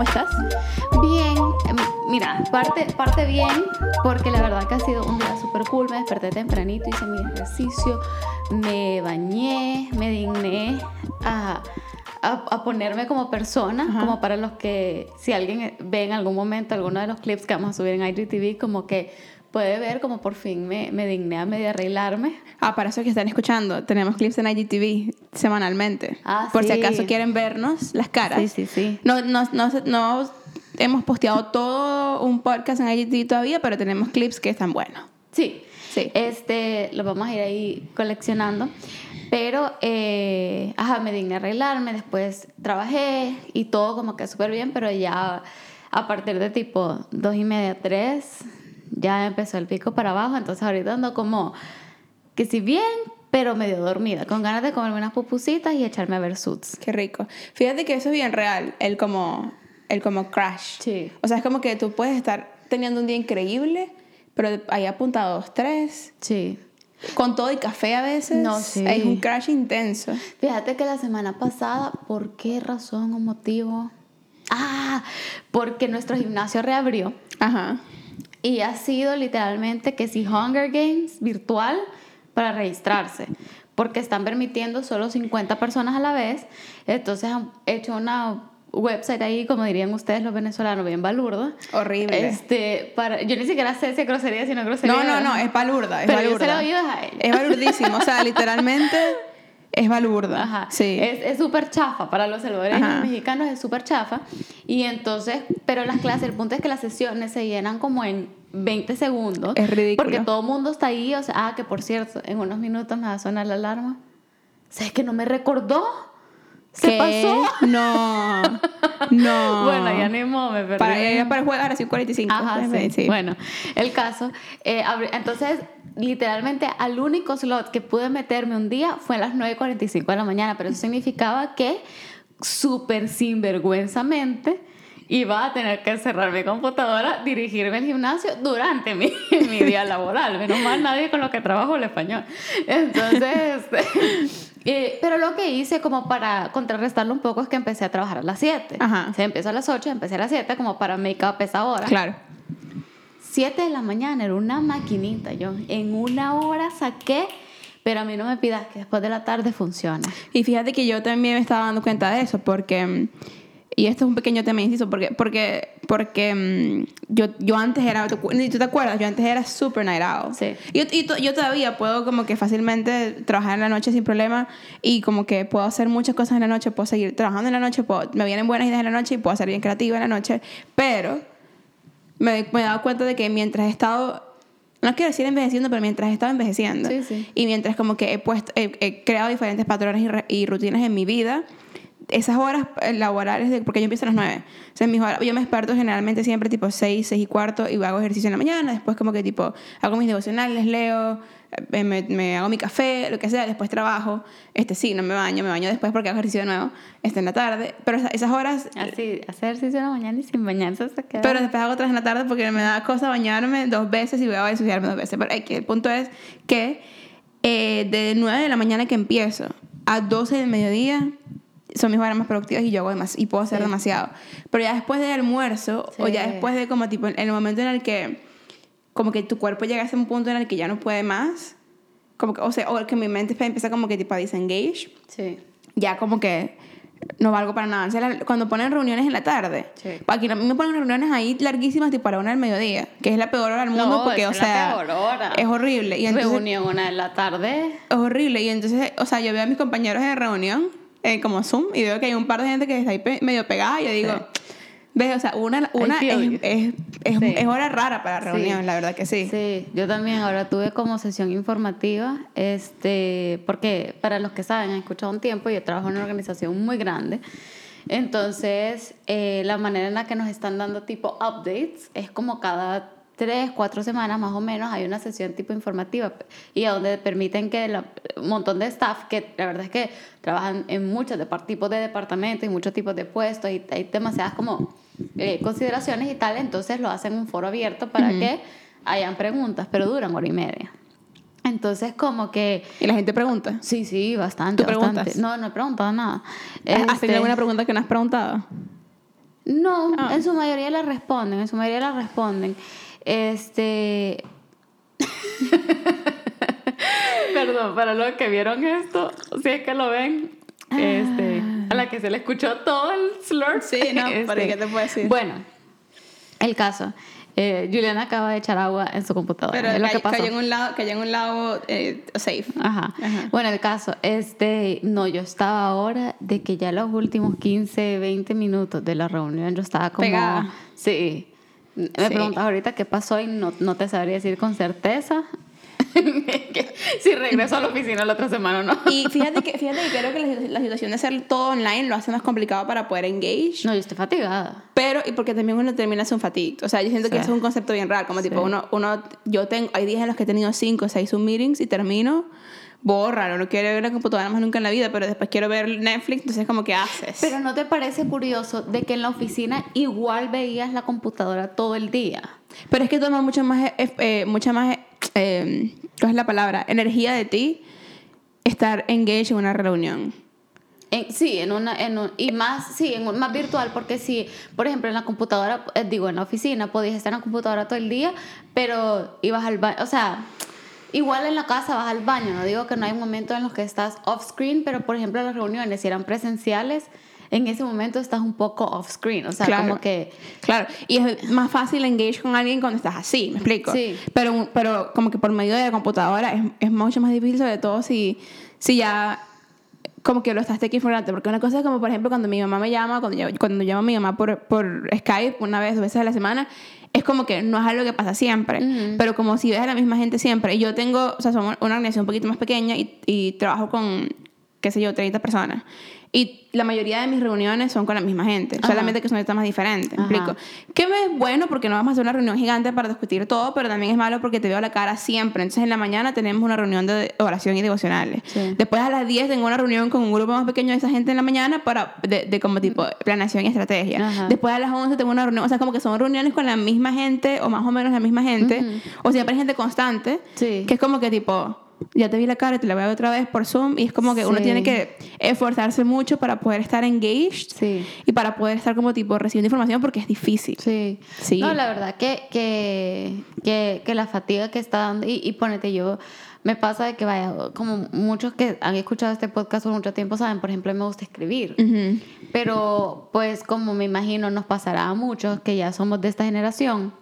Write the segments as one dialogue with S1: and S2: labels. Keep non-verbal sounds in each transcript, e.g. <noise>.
S1: ¿cómo estás?
S2: Bien, em, mira, parte, parte bien, porque la verdad que ha sido un día súper cool. Me desperté tempranito, hice mi ejercicio, me bañé, me digné a, a, a ponerme como persona,
S1: Ajá.
S2: como para los que, si alguien ve en algún momento alguno de los clips que vamos a subir en IGTV, como que puede ver como por fin me, me digné a medio arreglarme.
S1: Ah, para eso que están escuchando, tenemos clips en IGTV semanalmente.
S2: Ah,
S1: Por si
S2: sí.
S1: acaso quieren vernos las caras.
S2: Sí, sí, sí.
S1: No, no, no, no hemos posteado todo un podcast en IGTV todavía, pero tenemos clips que están buenos.
S2: Sí.
S1: Sí.
S2: Este, lo vamos a ir ahí coleccionando. Pero, eh, ajá, me digné a arreglarme, después trabajé y todo como que súper bien, pero ya a partir de tipo dos y media, tres, ya empezó el pico para abajo. Entonces ahorita ando como que si bien, pero medio dormida, con ganas de comerme unas pupusitas y echarme a ver suits.
S1: Qué rico. Fíjate que eso es bien real, el como, el como crash.
S2: Sí.
S1: O sea, es como que tú puedes estar teniendo un día increíble, pero ahí apuntados tres,
S2: Sí.
S1: con todo y café a veces.
S2: No, sí.
S1: Es un crash intenso.
S2: Fíjate que la semana pasada, ¿por qué razón o motivo? Ah, porque nuestro gimnasio reabrió.
S1: Ajá.
S2: Y ha sido literalmente que si Hunger Games virtual para registrarse. Porque están permitiendo solo 50 personas a la vez. Entonces han hecho una website ahí, como dirían ustedes los venezolanos, bien balurdo.
S1: Horrible.
S2: Este, para, yo ni siquiera sé si es grosería, si no es grosería.
S1: No, no, no, es balurda, es
S2: Pero yo
S1: balurda.
S2: se lo a ella.
S1: Es balurdísimo, o sea, <laughs> literalmente es balurda.
S2: Ajá.
S1: Sí.
S2: Es súper chafa. Para los salvadoreños mexicanos es súper chafa. Y entonces, pero las clases, el punto es que las sesiones se llenan como en 20 segundos.
S1: Es ridículo.
S2: Porque todo el mundo está ahí. O sea, ah, que por cierto, en unos minutos me va a sonar la alarma. ¿Sabes que no me recordó? Se
S1: ¿Qué?
S2: pasó.
S1: No, no. <laughs>
S2: Bueno, ya ni modo, me perdí.
S1: Para, para el juego ahora sí 45.
S2: Ajá, sí. Bueno, el caso. eh, entonces, literalmente, al único slot que pude meterme un día fue a las 9.45 de la mañana, pero eso significaba que súper sinvergüenzamente iba a tener que cerrar mi computadora, dirigirme al gimnasio durante mi, <laughs> mi día laboral. Menos mal nadie con lo que trabajo el español. Entonces, <laughs> eh, pero lo que hice como para contrarrestarlo un poco es que empecé a trabajar a las 7.
S1: Ajá.
S2: O sea, empezó a las 8, empecé a las 7 como para make up esa hora.
S1: Claro.
S2: 7 de la mañana, era una maquinita. Yo en una hora saqué, pero a mí no me pidas que después de la tarde funcione.
S1: Y fíjate que yo también me estaba dando cuenta de eso, porque. Y esto es un pequeño tema inciso, porque, porque, porque mm, yo, yo antes era. ¿tú, te acuerdas? Yo antes era super night owl.
S2: Sí.
S1: Y, y to- yo todavía puedo, como que fácilmente trabajar en la noche sin problema. Y como que puedo hacer muchas cosas en la noche. Puedo seguir trabajando en la noche. Puedo, me vienen buenas ideas en la noche y puedo ser bien creativa en la noche. Pero me, me he dado cuenta de que mientras he estado. No quiero decir envejeciendo, pero mientras he estado envejeciendo.
S2: Sí, sí.
S1: Y mientras como que he, puesto, he, he creado diferentes patrones y, y rutinas en mi vida, esas horas eh, laborales, de, porque yo empiezo a las 9. O sea, mis horas- yo me desperto generalmente siempre tipo 6, 6 y cuarto y hago ejercicio en la mañana. Después como que tipo hago mis devocionales, leo, eh, me, me hago mi café, lo que sea. Después trabajo. Este sí, no me baño, me baño después porque hago ejercicio de nuevo. Este en la tarde. Pero esa- esas horas...
S2: Así, hacer ejercicio en la mañana y sin bañarse se queda.
S1: Pero después hago otras en la tarde porque me da cosa bañarme dos veces y voy a ensuciarme dos veces. Pero aquí el punto es que eh, de 9 de la mañana que empiezo a 12 del mediodía son mis horas más productivas y yo hago demasiado y puedo hacer
S2: Sí.
S1: demasiado. Pero ya después del almuerzo o ya
S2: Sí.
S1: después de como tipo en el momento en el que como que tu cuerpo llega a ese punto en el que ya no puede más, como que, o sea, o que mi mente empieza como que tipo a disengage,
S2: Sí.
S1: ya como que no valgo para nada. O sea, cuando ponen reuniones en la tarde,
S2: Sí.
S1: aquí a mí me ponen reuniones ahí larguísimas, tipo a la una del mediodía, que es la peor hora del mundo
S2: No,
S1: porque, o
S2: es la
S1: sea,
S2: peor hora.
S1: es horrible. Y entonces,
S2: Reunión una de la tarde.
S1: es horrible. Y entonces, o sea, yo veo a mis compañeros de reunión, eh, como Zoom, y veo que hay un par de gente que está ahí pe- medio pegada, y yo digo, ves, o sea, una, una es, es, es,
S2: Sí.
S1: es hora rara para
S2: Sí.
S1: reunión, la verdad que sí.
S2: Sí, yo también ahora tuve como sesión informativa, este, porque para los que saben, han escuchado un tiempo, yo trabajo en una organización muy grande. Entonces, eh, la manera en la que nos están dando tipo updates es como cada tres, cuatro semanas más o menos hay una sesión tipo informativa y a donde permiten que la- un montón de staff que la verdad es que trabajan en muchos depart- tipos de departamentos y muchos tipos de puestos y hay demasiadas como eh, consideraciones y tal, entonces lo hacen un foro abierto para que hayan preguntas, pero duran hora y media. Entonces como que
S1: Y la gente pregunta.
S2: sí, sí, bastante,
S1: ¿Tú preguntas?
S2: bastante. No, no he preguntado nada.
S1: ¿Has
S2: Este,
S1: tenido alguna pregunta que no has preguntado?
S2: No,
S1: Ah.
S2: en su mayoría la responden, en su mayoría la responden. Este. <laughs> Perdón, para los que vieron esto, si es que lo ven, este, a la que se le escuchó todo el slur.
S1: Sí, <laughs> no, pero ¿qué te puedo decir?
S2: Bueno, el caso. Eh, Juliana acaba de echar agua en su computadora.
S1: Pero
S2: es lo que pasó.
S1: cayó en un lado, cayó en un lado eh, safe.
S2: Ajá.
S1: Ajá.
S2: Bueno, el caso, este, no, yo estaba ahora de que ya los últimos 15, 20 minutos de la reunión yo estaba como...
S1: Pegada.
S2: Sí. Me
S1: Sí.
S2: preguntas ahorita qué pasó y no, no te sabría decir con certeza <laughs> que si regreso a la oficina la otra semana o no.
S1: Y fíjate que, fíjate que creo que la, la situación de hacer todo online lo hace más complicado para poder engage.
S2: No, yo estoy fatigada.
S1: Pero, y porque también uno termina un fatigue. O sea, yo siento que
S2: Sí.
S1: eso es un concepto bien raro. Como tipo,
S2: Sí.
S1: uno, uno, yo tengo, hay días en los que he tenido cinco o seis Zoom meetings y termino, borra, no quiero ver la computadora más nunca en la vida, pero después quiero ver Netflix, entonces como que haces.
S2: Pero ¿no te parece curioso de que en la oficina igual veías la computadora todo el día?
S1: Pero es que toma mucho más, eh, eh, mucha más, eh, ¿cuál es la palabra? Energía de ti estar engaged en una reunión.
S2: En- sí, en una, en un- y más, sí, en un- más virtual, porque si, por ejemplo, en la computadora, eh, digo, en la oficina, podías estar en la computadora todo el día, pero ibas al baño, o sea, igual en la casa vas al baño, no digo que no hay momentos en los que estás off screen, pero por ejemplo las reuniones, si eran presenciales, en ese momento estás un poco off screen, o sea,
S1: Claro.
S2: como que,
S1: Claro, y es más fácil engage con alguien cuando estás así, ¿me explico?
S2: Sí.
S1: Pero, pero como que por medio de la computadora es, es mucho más difícil, sobre todo si, si ya como que lo estás taking for granted. Porque una cosa es como, por ejemplo, cuando mi mamá me llama, cuando, yo, cuando llamo a mi mamá por, por Skype una vez, dos veces a la semana, es como que no es algo que pasa siempre. Pero como si ves a la misma gente siempre. Yo tengo, o sea, somos una organización un poquito más pequeña y, y trabajo con, qué sé yo, 30 personas. Y la mayoría de mis reuniones son con la misma gente,
S2: Ajá.
S1: solamente que son temas diferentes, ¿me explico? Que es bueno porque no vamos a hacer una reunión gigante para discutir todo, pero también es malo porque te veo la cara siempre. Entonces en la mañana tenemos una reunión de oración y devocionales.
S2: Sí.
S1: Después a las 10 tengo una reunión con un grupo más pequeño de esa gente en la mañana para de, de como tipo planeación y estrategia.
S2: Ajá.
S1: Después a las 11 tengo una reunión, o sea, como que son reuniones con la misma gente o más o menos la misma gente, o siempre hay gente constante,
S2: Sí.
S1: que es como que tipo ya te vi la cara te la veo otra vez por Zoom y es como que uno tiene que esforzarse mucho para poder estar engaged
S2: sí.
S1: y para poder estar como tipo recibiendo información porque es difícil.
S2: Sí.
S1: Sí.
S2: No, la verdad que, que, que, que la fatiga que está dando, y, y ponete yo, me pasa de que vaya, como muchos que han escuchado este podcast por mucho tiempo saben, por ejemplo, me gusta escribir. Pero pues como me imagino nos pasará a muchos que ya somos de esta generación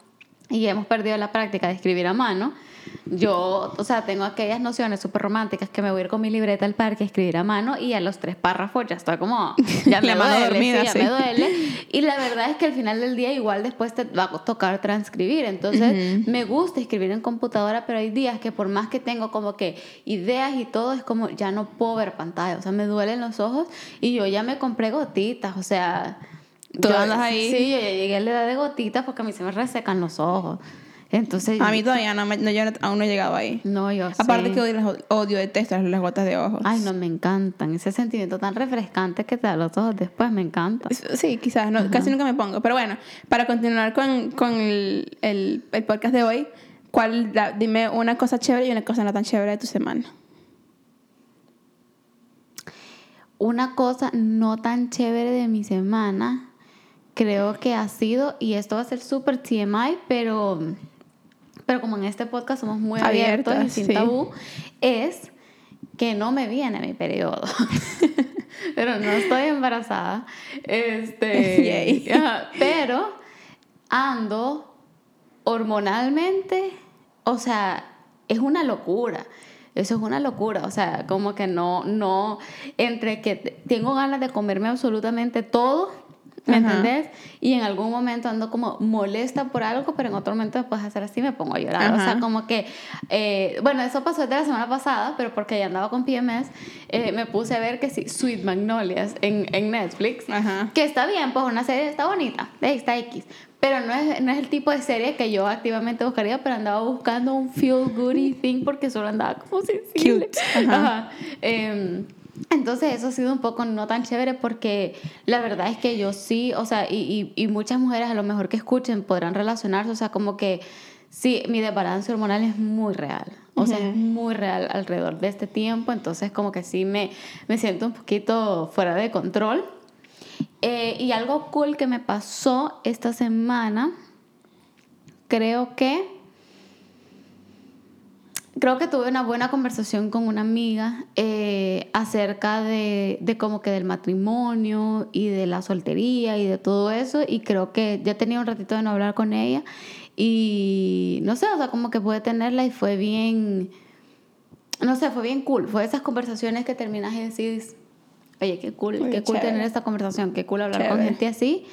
S2: y hemos perdido la práctica de escribir a mano, yo, o sea, tengo aquellas nociones súper románticas que me voy a ir con mi libreta al parque a escribir a mano y a los tres párrafos ya estoy como, <laughs> ya me duele,
S1: dormida,
S2: sí, ya
S1: sí.
S2: me duele. Y la verdad es que al final del día igual después te va a tocar transcribir. Entonces me gusta escribir en computadora, pero hay días que por más que tengo como que ideas y todo, es como ya no puedo ver pantalla, o sea, me duelen los ojos y yo ya me compré gotitas, o sea...
S1: Tú
S2: yo-
S1: ahí.
S2: Sí, yo ya llegué a la edad de gotitas porque a mí se me resecan los ojos. Entonces...
S1: A mí todavía no, me- no, yo aún no he llegado ahí.
S2: No, yo
S1: Aparte
S2: sí.
S1: que odio, odio, detesto las gotas de ojos.
S2: Ay, no, me encantan. Ese sentimiento tan refrescante que te da los ojos después, me encanta.
S1: Sí, quizás, no, casi nunca me pongo. Pero bueno, para continuar con, con el, el, el podcast de hoy, ¿cuál, dime una cosa chévere y una cosa no tan chévere de tu semana.
S2: Una cosa no tan chévere de mi semana, creo que ha sido, y esto va a ser súper TMI, pero, pero como en este podcast somos muy abiertos, y sin
S1: sí.
S2: tabú, es que no me viene mi periodo. <laughs> pero no estoy embarazada. Este, <laughs> pero ando hormonalmente, o sea, es una locura. Eso es una locura, o sea, como que no, no, entre que te- tengo ganas de comerme absolutamente todo, ¿me
S1: Ajá.
S2: entendés? Y en algún momento ando como molesta por algo, pero en otro momento después de hacer así me pongo a llorar. O sea,
S1: Ajá.
S2: como que, eh, bueno, eso pasó desde la semana pasada, pero porque ya andaba con PMS, eh, me puse a ver que sí, Sweet Magnolias en, en Netflix,
S1: Ajá.
S2: que está bien, pues una serie está bonita, eh, está X. Pero no es, no es el tipo de serie que yo activamente buscaría, pero andaba buscando un feel goody thing porque solo andaba como sensible.
S1: Cute. Ajá.
S2: Ajá. Entonces eso ha sido un poco no tan chévere porque la verdad es que yo sí, o sea, y, y, y muchas mujeres a lo mejor que escuchen podrán relacionarse, o sea, como que sí, mi desbalance hormonal es muy real, o sea, es muy real alrededor de este tiempo, entonces como que sí me, me siento un poquito fuera de control. Eh, y algo cool que me pasó esta semana, creo que creo que tuve una buena conversación con una amiga eh, acerca de, de, como que del matrimonio y de la soltería y de todo eso y creo que ya tenía un ratito de no hablar con ella y no sé, o sea, como que pude tenerla y fue bien, no sé, fue bien cool, fue esas conversaciones que terminas y decís, oye, qué cool, qué cool tener esta conversación, qué cool hablar con gente así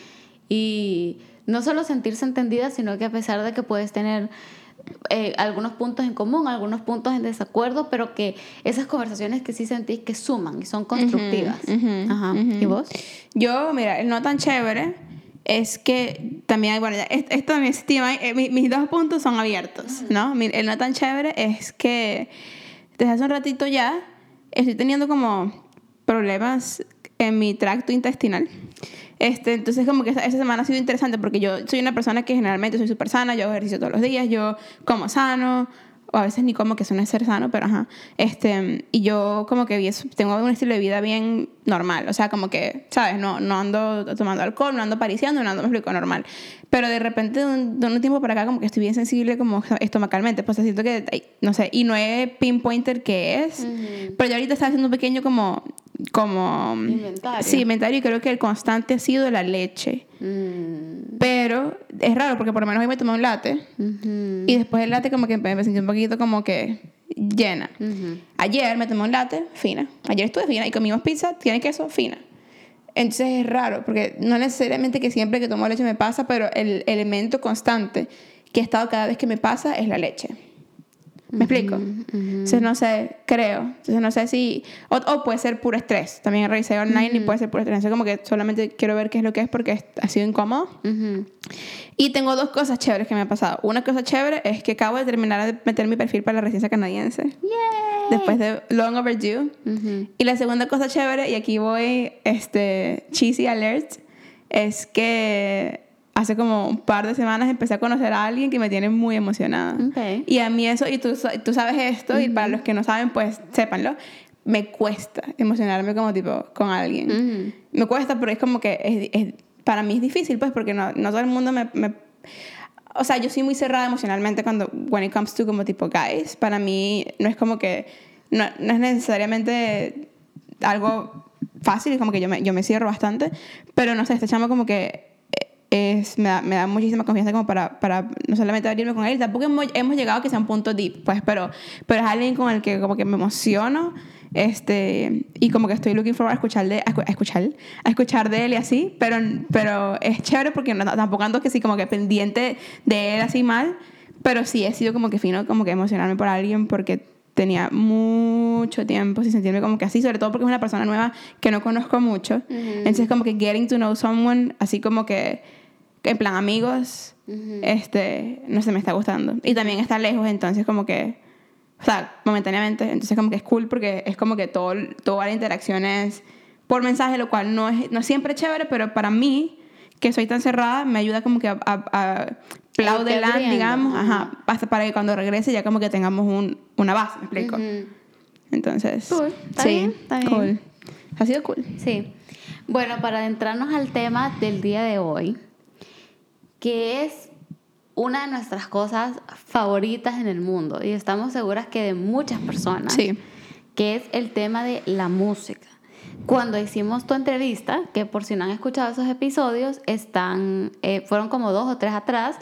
S2: y no solo sentirse entendida, sino que a pesar de que puedes tener eh, algunos puntos en común, algunos puntos en desacuerdo, pero que esas conversaciones que sí sentís que suman y son constructivas. Ajá. ¿Y vos?
S1: Yo, mira, el no tan chévere es que también, bueno, esto también eh, mis, dos puntos son abiertos, ¿no? El no tan chévere es que desde hace un ratito ya estoy teniendo como problemas en mi tracto intestinal. Este, entonces como que esa, semana ha sido interesante porque yo soy una persona que generalmente soy súper sana, yo hago ejercicio todos los días, yo como sano, o a veces ni como que eso no es ser sano, pero ajá. Este, y yo como que tengo un estilo de vida bien normal, o sea, como que, ¿sabes? No, no ando tomando alcohol, no ando pariciando, no ando, me explico, normal. Pero de repente, de un, tiempo para acá, como que estoy bien sensible como estomacalmente, pues siento que, no sé, y no es pinpointer que es, pero yo ahorita estaba haciendo un pequeño como como
S2: inventario.
S1: Sí, inventario y creo que el constante ha sido la leche. Mm. Pero es raro porque por lo menos hoy me tomé un latte y después el latte como que me sentí un poquito como que llena. Ayer me tomé un latte fina. Ayer estuve fina y comimos pizza, tiene queso fina. Entonces es raro porque no necesariamente que siempre que tomo leche me pasa, pero el elemento constante que ha estado cada vez que me pasa es la leche. ¿Me explico? Entonces no sé, creo. Entonces no sé si... O, puede ser puro estrés. También revisé online y puede ser puro estrés. Entonces como que solamente quiero ver qué es lo que es porque ha sido incómodo. Y tengo dos cosas chéveres que me han pasado. Una cosa chévere es que acabo de terminar de meter mi perfil para la residencia canadiense.
S2: Yay.
S1: Después de long overdue. Y la segunda cosa chévere, y aquí voy, este, cheesy alert, es que hace como un par de semanas empecé a conocer a alguien que me tiene muy emocionada. Y a mí eso, y tú, tú sabes esto, y para los que no saben, pues sépanlo, me cuesta emocionarme como tipo con alguien. Me cuesta, pero es como que es, para mí es difícil, pues, porque no, no todo el mundo me, me, O sea, yo soy muy cerrada emocionalmente cuando, when it comes to como tipo guys, para mí no es como que, no, no es necesariamente algo fácil, es como que yo me, yo me cierro bastante, pero no sé, este chamo como que es, me, da, me da muchísima confianza como para, para no solamente abrirme con él, tampoco hemos, hemos, llegado a que sea un punto deep, pues, pero, pero es alguien con el que como que me emociono este, y como que estoy looking forward a escuchar de, a, escuchar, a escuchar de él y así, pero, pero es chévere porque no, tampoco ando que sí como que pendiente de él así mal, pero sí he sido como que fino como que emocionarme por alguien porque tenía mucho tiempo sin sentirme como que así, sobre todo porque es una persona nueva que no conozco mucho. Entonces como que getting to know someone, así como que en plan amigos, este, no se me está gustando. Y también está lejos, entonces como que, o sea, momentáneamente, entonces como que es cool porque es como que todo, toda la interacción es por mensaje, lo cual no es, no es siempre chévere, pero para mí, que soy tan cerrada, me ayuda como que a, a, a digamos, ajá, hasta para que cuando regrese ya como que tengamos un, una base, ¿me explico? Entonces,
S2: cool. ¿Está sí, bien? ¿Está bien?
S1: cool. Ha sido cool.
S2: Sí. Bueno, para adentrarnos al tema del día de hoy, que es una de nuestras cosas favoritas en el mundo y estamos seguras que de muchas personas,
S1: sí.
S2: que es el tema de la música. Cuando hicimos tu entrevista, que por si no han escuchado esos episodios, están, eh, fueron como dos o tres atrás,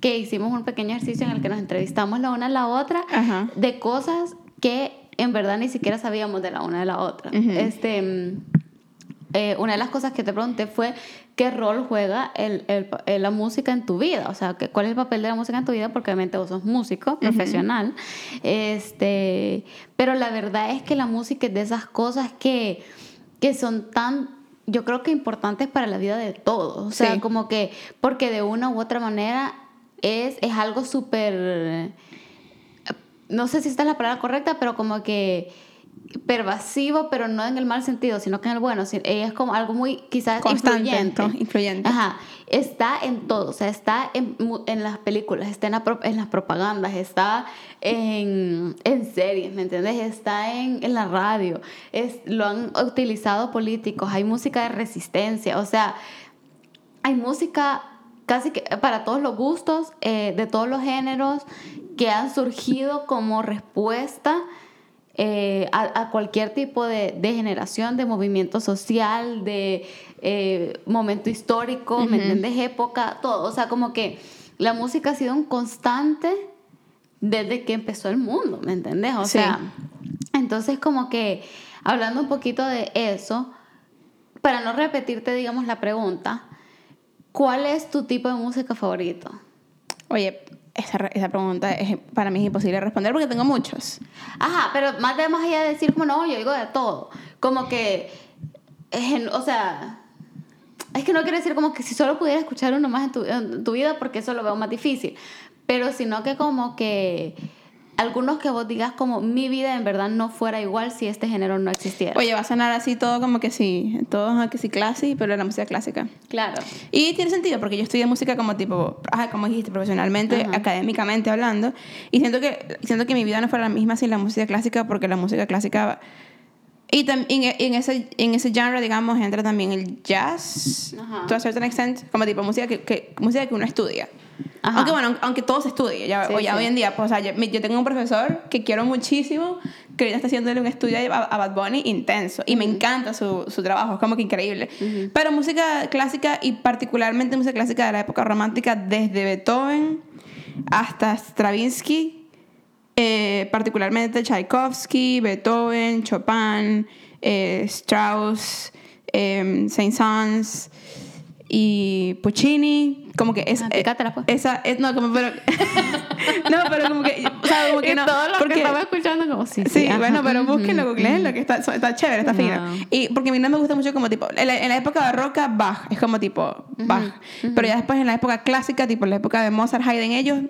S2: que hicimos un pequeño ejercicio en el que nos entrevistamos la una a la otra de cosas que en verdad ni siquiera sabíamos de la una de la otra. este, mm, eh, una de las cosas que te pregunté fue qué rol juega el, el, la música en tu vida, o sea, cuál es el papel de la música en tu vida, porque obviamente vos sos músico profesional, este, pero la verdad es que la música es de esas cosas que, que son tan yo creo que importantes para la vida de todos. O sea, como que, porque de una u otra manera es, es algo súper, no sé si esta es la palabra correcta, pero como que pervasivo, pero no en el mal sentido, sino que en el bueno. Ella es como algo muy, quizás,
S1: Constante,
S2: influyente.
S1: Influyente.
S2: Ajá. Está en todo, o sea, está en, en las películas, está en, la en las propagandas, está en, en series, ¿me entiendes? Está en, en la radio, es, lo han utilizado políticos, hay música de resistencia, o sea, hay música casi que para todos los gustos, eh, de todos los géneros, que han surgido como respuesta eh, a, a cualquier tipo de, de generación, de movimiento social, de eh, momento histórico, ¿me entiendes? Época, todo. O sea, como que la música ha sido un constante desde que empezó el mundo, ¿me entendés? O
S1: Sí.
S2: sea, entonces como que hablando un poquito de eso, para no repetirte, digamos, la pregunta, ¿cuál es tu tipo de música favorito?
S1: Oye, esa, esa pregunta es, para mí es imposible responder porque tengo muchos.
S2: Ajá, pero más de más allá de decir como no, yo digo de todo. Como que, eh, o sea, es que no quiero decir como que si solo pudiera escuchar uno más en tu, en tu vida porque eso lo veo más difícil. Pero sino que como que algunos que vos digas como mi vida en verdad no fuera igual si este género no existiera.
S1: Oye, va a sonar así todo como que sí, todo que sí clase, pero la música clásica.
S2: claro.
S1: Y tiene sentido porque yo estudié música como tipo, ajá, como dijiste, profesionalmente,
S2: Ajá.
S1: académicamente hablando. Y siento que, siento que mi vida no fuera la misma sin la música clásica porque la música clásica... Y también en, ese, en ese genre, digamos, entra también el jazz,
S2: Ajá.
S1: to a certain extent, como tipo música que, que, música que uno estudia.
S2: Ajá.
S1: Aunque bueno, aunque todo se estudie, ya,
S2: Sí,
S1: o ya
S2: sí.
S1: hoy en día, pues, o sea, yo, yo tengo un profesor que quiero muchísimo, que ahorita está haciéndole un estudio a, a Bad Bunny intenso, y me encanta su, su trabajo, es como que increíble. Pero música clásica, y particularmente música clásica de la época romántica, desde Beethoven hasta Stravinsky, eh, particularmente Tchaikovsky, Beethoven, Chopin, eh, Strauss, eh, Saint-Saëns y Puccini, como que es,
S2: Ah,
S1: esa es, no, como pero <laughs> no, pero como que o sea, como que no,
S2: todos los
S1: porque
S2: que estaba escuchando como sí,
S1: Sí,
S2: ajá,
S1: bueno, pero búsquenlo, googleenlo, que está, está chévere, está fino.
S2: Ajá.
S1: Y porque a mí no me gusta mucho como tipo, en la, en la época barroca, Bach, es como tipo Bach. Pero ya después en la época clásica, tipo en la época de Mozart, Haydn, ellos,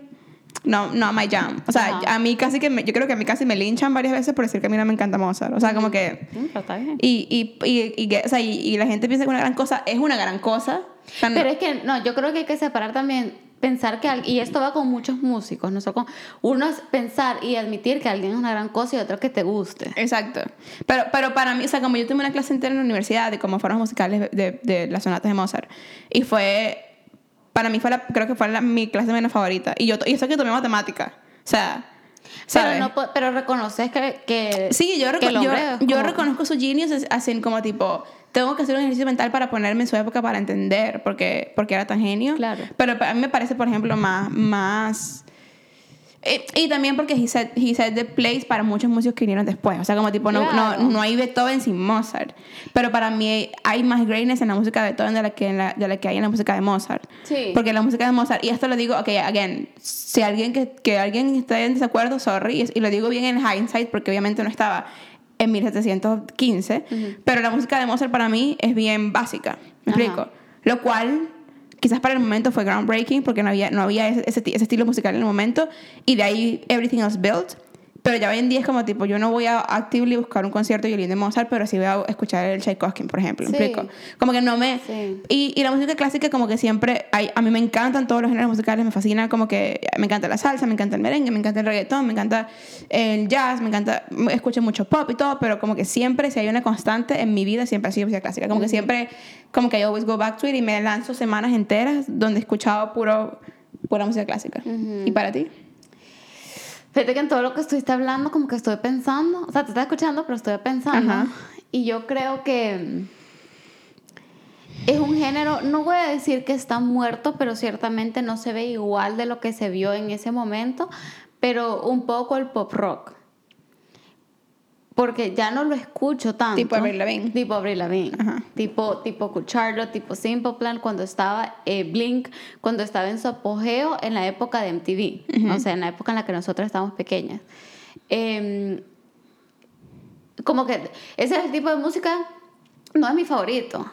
S1: no, no, my jam. O sea,
S2: Ajá.
S1: a mí casi que, me- yo creo que a mí casi me linchan varias veces por decir que a mí no me encanta Mozart. O sea, como que...
S2: Mm, pero está bien.
S1: Y, y, y, y o sea, y, la gente piensa que una gran cosa es una gran cosa. No-
S2: Pero es que, no, yo creo que hay que separar también, pensar que, y esto va con muchos músicos, no solo con, uno es pensar y admitir que alguien es una gran cosa y otro que te guste.
S1: Exacto. Pero, pero para mí, o sea, como yo tuve una clase entera en la universidad de como formas musicales de, de las sonatas de Mozart, y fue, para mí fue la, creo que fue la- mi clase menos favorita. Y yo, y eso que tomé matemática. O sea, ¿sabes?
S2: Pero, no, pero reconoces que, que,
S1: Sí, yo,
S2: que
S1: reco-
S2: el
S1: yo, reconozco su genius as- así como tipo, tengo que hacer un ejercicio mental para ponerme en su época para entender porque, porque era tan genio.
S2: Claro.
S1: Pero a mí me parece, por ejemplo, más... más eh, y también porque he set, he set the place para muchos músicos que vinieron después. O sea, como tipo, no,
S2: Claro.
S1: no, no hay Beethoven sin Mozart. Pero para mí hay más greatness en la música de Beethoven de la que, en la, de la que hay en la música de Mozart.
S2: Sí.
S1: Porque la música de Mozart, y esto lo digo, ok, again, si alguien que, que alguien está en desacuerdo, sorry, y, y lo digo bien en hindsight porque obviamente no estaba en 1715, pero la música de Mozart para mí es bien básica, ¿me
S2: Ajá.
S1: explico? Lo cual quizás para el momento fue groundbreaking porque no había, no había ese, ese, ti- ese estilo musical en el momento y de ahí everything else built. Pero ya hoy en día es como tipo, yo no voy a actively buscar un concierto de violín de Mozart, pero sí voy a escuchar el Tchaikovsky, por ejemplo. ¿me
S2: Sí.
S1: explico? Como que no me...
S2: Sí.
S1: Y, y la música clásica como que siempre, hay, a mí me encantan todos los géneros musicales, me fascina como que me encanta la salsa, me encanta el merengue, me encanta el reggaetón, me encanta el jazz, me encanta, escucho mucho pop y todo, pero como que siempre, si hay una constante en mi vida, siempre ha sido música clásica. Como que siempre, como que I always go back to it y me lanzo semanas enteras donde he escuchado puro, pura música clásica. ¿Y para ti?
S2: Fíjate que en todo lo que estuviste hablando, como que estoy pensando, o sea, te estaba escuchando, pero estoy pensando.
S1: Ajá.
S2: Y yo creo que es un género, no voy a decir que está muerto, pero ciertamente no se ve igual de lo que se vio en ese momento, pero un poco el pop rock. Porque ya no lo escucho tanto.
S1: Tipo Avril Lavigne.
S2: Tipo Avril Lavigne.
S1: Ajá.
S2: Tipo, tipo Cuchardo, tipo Simple Plan, cuando estaba eh, Blink, cuando estaba en su apogeo en la época de MTV. O sea, en la época en la que nosotros estábamos pequeñas. Em, como que ese es el tipo de música, no es mi favorito,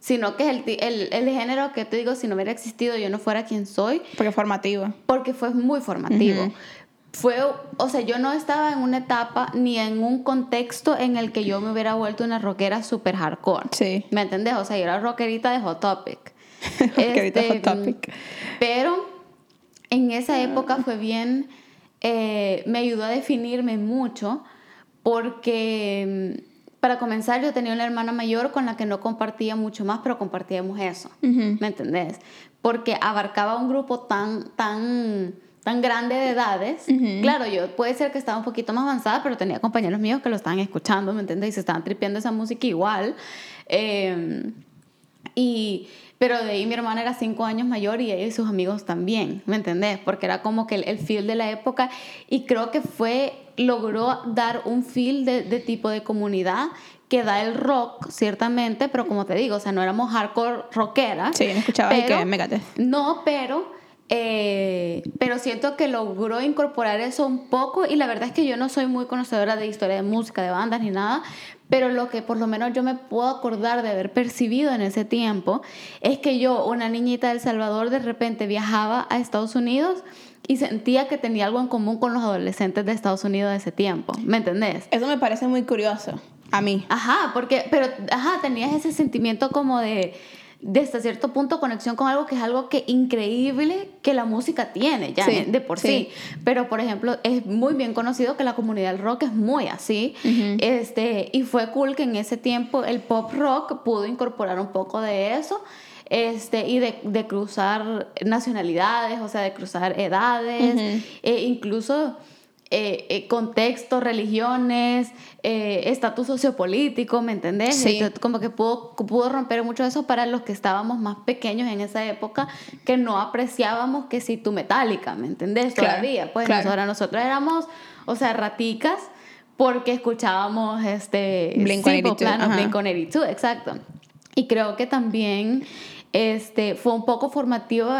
S2: sino que es el, el, el género que te digo, si no hubiera existido, yo no fuera quien soy,
S1: Porque es formativo.
S2: porque fue muy formativo. Fue, o sea, yo no estaba en una etapa ni en un contexto en el que yo me hubiera vuelto una rockera super hardcore.
S1: Sí.
S2: ¿Me entendés? O sea, yo era rockerita de Hot Topic. <laughs>
S1: Rockerita Hot
S2: Este,
S1: Topic.
S2: Pero en esa época fue bien, eh, me ayudó a definirme mucho porque mm, para comenzar yo tenía una hermana mayor con la que no compartía mucho más, pero compartíamos eso, ¿me entendés? Porque abarcaba un grupo tan, tan, tan grande de edades. Claro, yo puede ser que estaba un poquito más avanzada, pero tenía compañeros míos que lo estaban escuchando, ¿me entendés? Y se estaban tripeando esa música igual. Eh, y, pero de ahí mi hermana era cinco años mayor y ella y sus amigos también, ¿me entendés? Porque era como que el, el feel de la época y creo que fue, logró dar un feel de, de tipo de comunidad que da el rock, ciertamente, pero como te digo, o sea, no éramos hardcore rockeras.
S1: Sí, no escuchaba
S2: pero-
S1: que Megadeth.
S2: No, pero, eh, pero siento que logró incorporar eso un poco y la verdad es que yo no soy muy conocedora de historia de música, de bandas ni nada, pero lo que por lo menos yo me puedo acordar de haber percibido en ese tiempo es que yo, una niñita de El Salvador, de repente viajaba a Estados Unidos y sentía que tenía algo en común con los adolescentes de Estados Unidos de ese tiempo, ¿me entendés?
S1: Eso me parece muy curioso. A mí.
S2: Ajá, porque, pero, ajá, tenías ese sentimiento como de, de hasta cierto punto conexión con algo que es algo que increíble que la música tiene ya
S1: Sí,
S2: de por sí.
S1: sí.
S2: Pero, por ejemplo, es muy bien conocido que la comunidad del rock es muy así. este, y fue cool que en ese tiempo el pop rock pudo incorporar un poco de eso. Este, y de, de cruzar nacionalidades, o sea, de cruzar edades, e incluso eh, eh, contextos, religiones, eh, estatus sociopolítico, ¿me entendés?
S1: Sí.
S2: Entonces, como que pudo, pudo romper mucho eso para los que estábamos más pequeños en esa época, que no apreciábamos que si tu metálica, ¿me entendés?
S1: Claro,
S2: Todavía, pues
S1: claro.
S2: nosotros, nosotros éramos, o sea, raticas, porque escuchábamos este...
S1: Blink-182,
S2: sí, plano. Blink-182, exacto. Y creo que también este, fue un poco formativo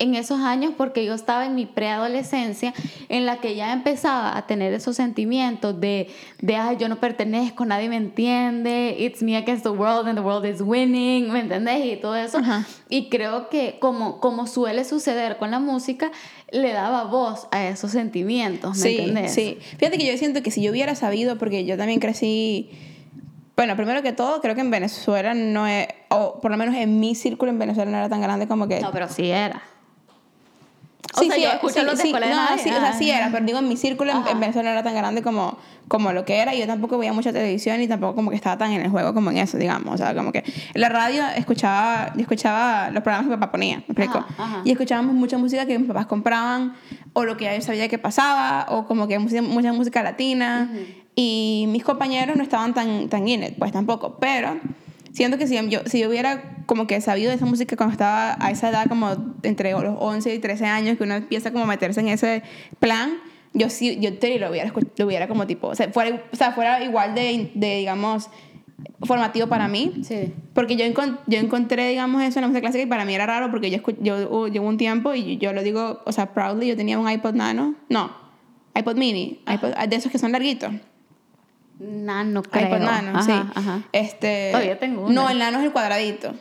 S2: en esos años porque yo estaba en mi preadolescencia en la que ya empezaba a tener esos sentimientos de, de ay, yo no pertenezco, nadie me entiende, it's me against the world and the world is winning, ¿me entendés? Y todo eso.
S1: Ajá.
S2: Y creo que como, como suele suceder con la música, le daba voz a esos sentimientos, ¿me
S1: sí,
S2: entendés?
S1: sí. Fíjate que yo siento que si yo hubiera sabido, porque yo también crecí. Bueno, primero que todo, creo que en Venezuela no es. O por lo menos en mi círculo en Venezuela no era tan grande como que.
S2: No, pero sí era. O
S1: Sí,
S2: sea,
S1: sí,
S2: yo escuché
S1: sí,
S2: los de
S1: sí,
S2: escuela de
S1: no,
S2: nadie,
S1: sí, o sea, sí era, pero digo, en mi círculo en, en Venezuela no era tan grande como, como lo que era. Y yo tampoco veía mucha televisión y tampoco como que estaba tan en el juego como en eso, digamos. O sea, como que en la radio escuchaba, yo escuchaba los programas que mi papá ponía, ¿me explico?
S2: Ajá, ajá.
S1: Y escuchábamos mucha música que mis papás compraban o lo que ya yo sabía que pasaba o como que música- mucha música latina. Y mis compañeros no estaban tan, tan in it, pues tampoco. Pero siento que si yo, si yo hubiera como que sabido de esa música cuando estaba a esa edad, como entre los 11 y 13 años, que uno empieza como a meterse en ese plan, yo sí, yo te lo hubiera, lo hubiera como tipo, o sea, fuera, o sea, fuera igual de, de, digamos, formativo para mí.
S2: Sí.
S1: Porque yo, encon- yo encontré, digamos, eso en la música clásica y para mí era raro porque yo, yo llevo un tiempo y yo, lo digo, o sea, proudly, yo tenía un iPod Nano, no, iPod Mini, iPod- de esos que son larguitos.
S2: Nano, creo.
S1: iPod Nano,
S2: Ajá,
S1: sí.
S2: ajá.
S1: Este,
S2: Todavía tengo uno.
S1: No, el Nano es el cuadradito.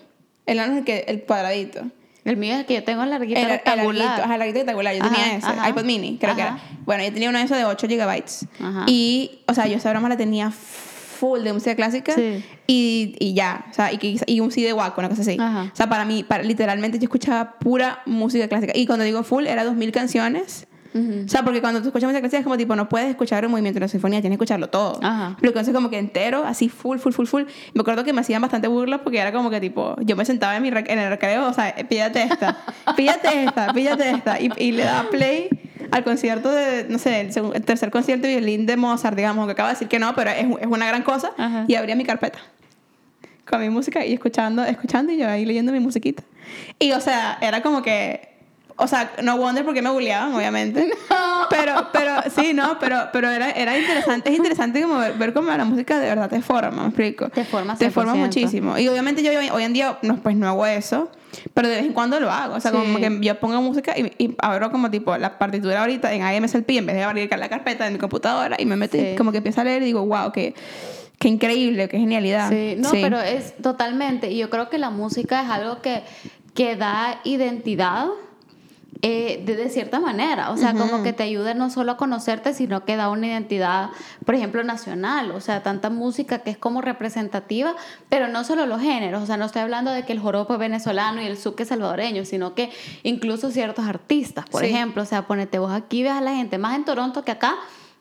S1: El Nano es el, que, el cuadradito.
S2: El mío es que yo tengo el larguito
S1: El, el
S2: rectangular.
S1: larguito, ajá, el larguito rectangular. Yo
S2: Ajá,
S1: tenía ese,
S2: ajá.
S1: iPod Mini, creo que era. Bueno, yo tenía uno de esos de 8 gigabytes.
S2: Ajá.
S1: Y, o sea, yo esa broma la tenía full de música clásica
S2: Sí.
S1: y, y ya, o sea, y, y un CD de Waco, una cosa así.
S2: Ajá.
S1: O sea, para mí, para, literalmente yo escuchaba pura música clásica. Y cuando digo full, era 2000 canciones.
S2: Ujú.
S1: O sea, porque cuando tú escuchas música clásica es como tipo, no puedes escuchar un movimiento de la sinfonía, tienes que escucharlo todo.
S2: Ajá.
S1: Pero entonces como que entero, así full, full, full, full. Me acuerdo que me hacían bastante burlas porque era como que tipo, yo me sentaba en, mi en el recreo, o sea, píllate esta, <laughs> píllate esta, píllate esta. Y, y le daba play al concierto de, no sé, el, el tercer concierto de violín de Mozart, digamos, que acabo de decir que no, pero es, es una gran cosa.
S2: Ajá.
S1: Y abría mi carpeta con mi música y escuchando, escuchando y yo ahí leyendo mi musiquita. Y o sea, era como que, o sea, no wonder porque me bulleaban, obviamente. <laughs> Pero, pero, sí, no, pero, pero era, era interesante, es interesante como ver, ver cómo la música de verdad te forma, me explico.
S2: Te forma
S1: Te forma
S2: 100%.
S1: muchísimo. Y obviamente yo hoy, hoy en día, no, pues no hago eso, pero de vez en cuando lo hago. O sea, como
S2: Sí.
S1: que yo pongo música y, y abro como tipo la partitura ahorita en AMSLP en vez de abrir la carpeta de mi computadora y me meto y
S2: Sí.
S1: como que empiezo a leer y digo, wow, qué, qué increíble, qué genialidad.
S2: Sí, no,
S1: Sí.
S2: pero es totalmente. Y yo creo que la música es algo que, que da identidad eh, de, de, cierta manera, o sea, como que te ayuda no solo a conocerte, sino que da una identidad, por ejemplo, nacional, o sea, tanta música que es como representativa, pero no solo los géneros, o sea, no estoy hablando de que el joropo es venezolano y el suque es salvadoreño, sino que incluso ciertos artistas, por ejemplo, o sea, ponete vos aquí, ves a la gente más en Toronto que acá,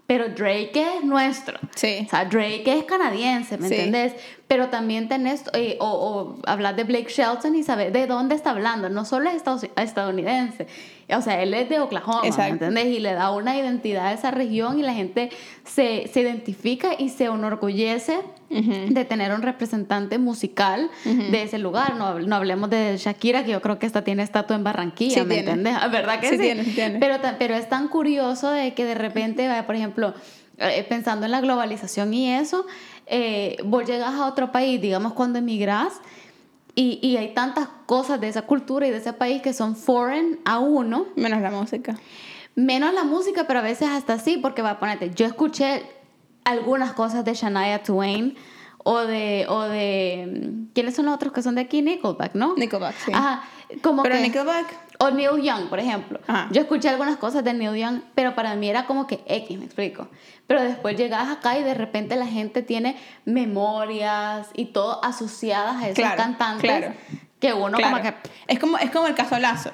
S2: pero Drake es nuestro.
S1: Sí.
S2: O sea, Drake es canadiense, ¿me
S1: Sí.
S2: entendés? Pero también tenés, eh, o, o hablar de Blake Shelton y saber de dónde está hablando. No solo es estadounidense, o sea, él es de Oklahoma, ¿me entendés? Y le da una identidad a esa región y la gente se, se identifica y se enorgullece de tener un representante musical de ese lugar. No, no hablemos de Shakira, que yo creo que esta tiene estatua en Barranquilla,
S1: Sí
S2: ¿me
S1: tiene.
S2: entendés? Ah, ¿Verdad que
S1: Sí
S2: sí?
S1: tiene, tiene.
S2: Pero, pero es tan curioso de que de repente, vaya, por ejemplo, eh, pensando en la globalización y eso, eh, vos llegas a otro país, digamos cuando emigras, y, y hay tantas cosas de esa cultura y de ese país que son foreign a uno,
S1: Menos la música.
S2: menos la música, pero a veces hasta así, porque va a ponerte, yo escuché algunas cosas de Shania Twain o de, o de, ¿quiénes son los otros que son de aquí? Nickelback, ¿no?
S1: Nickelback, sí.
S2: Ajá, como
S1: Pero
S2: que...
S1: Nickelback,
S2: O Neil Young, por ejemplo.
S1: Ajá.
S2: Yo escuché algunas cosas de Neil Young, pero para mí era como que X, me explico. Pero después llegas acá y de repente la gente tiene memorias y todo asociadas a esos
S1: Claro,
S2: cantantes
S1: claro.
S2: que uno
S1: claro.
S2: como que...
S1: es, como, es como el caso Lazo.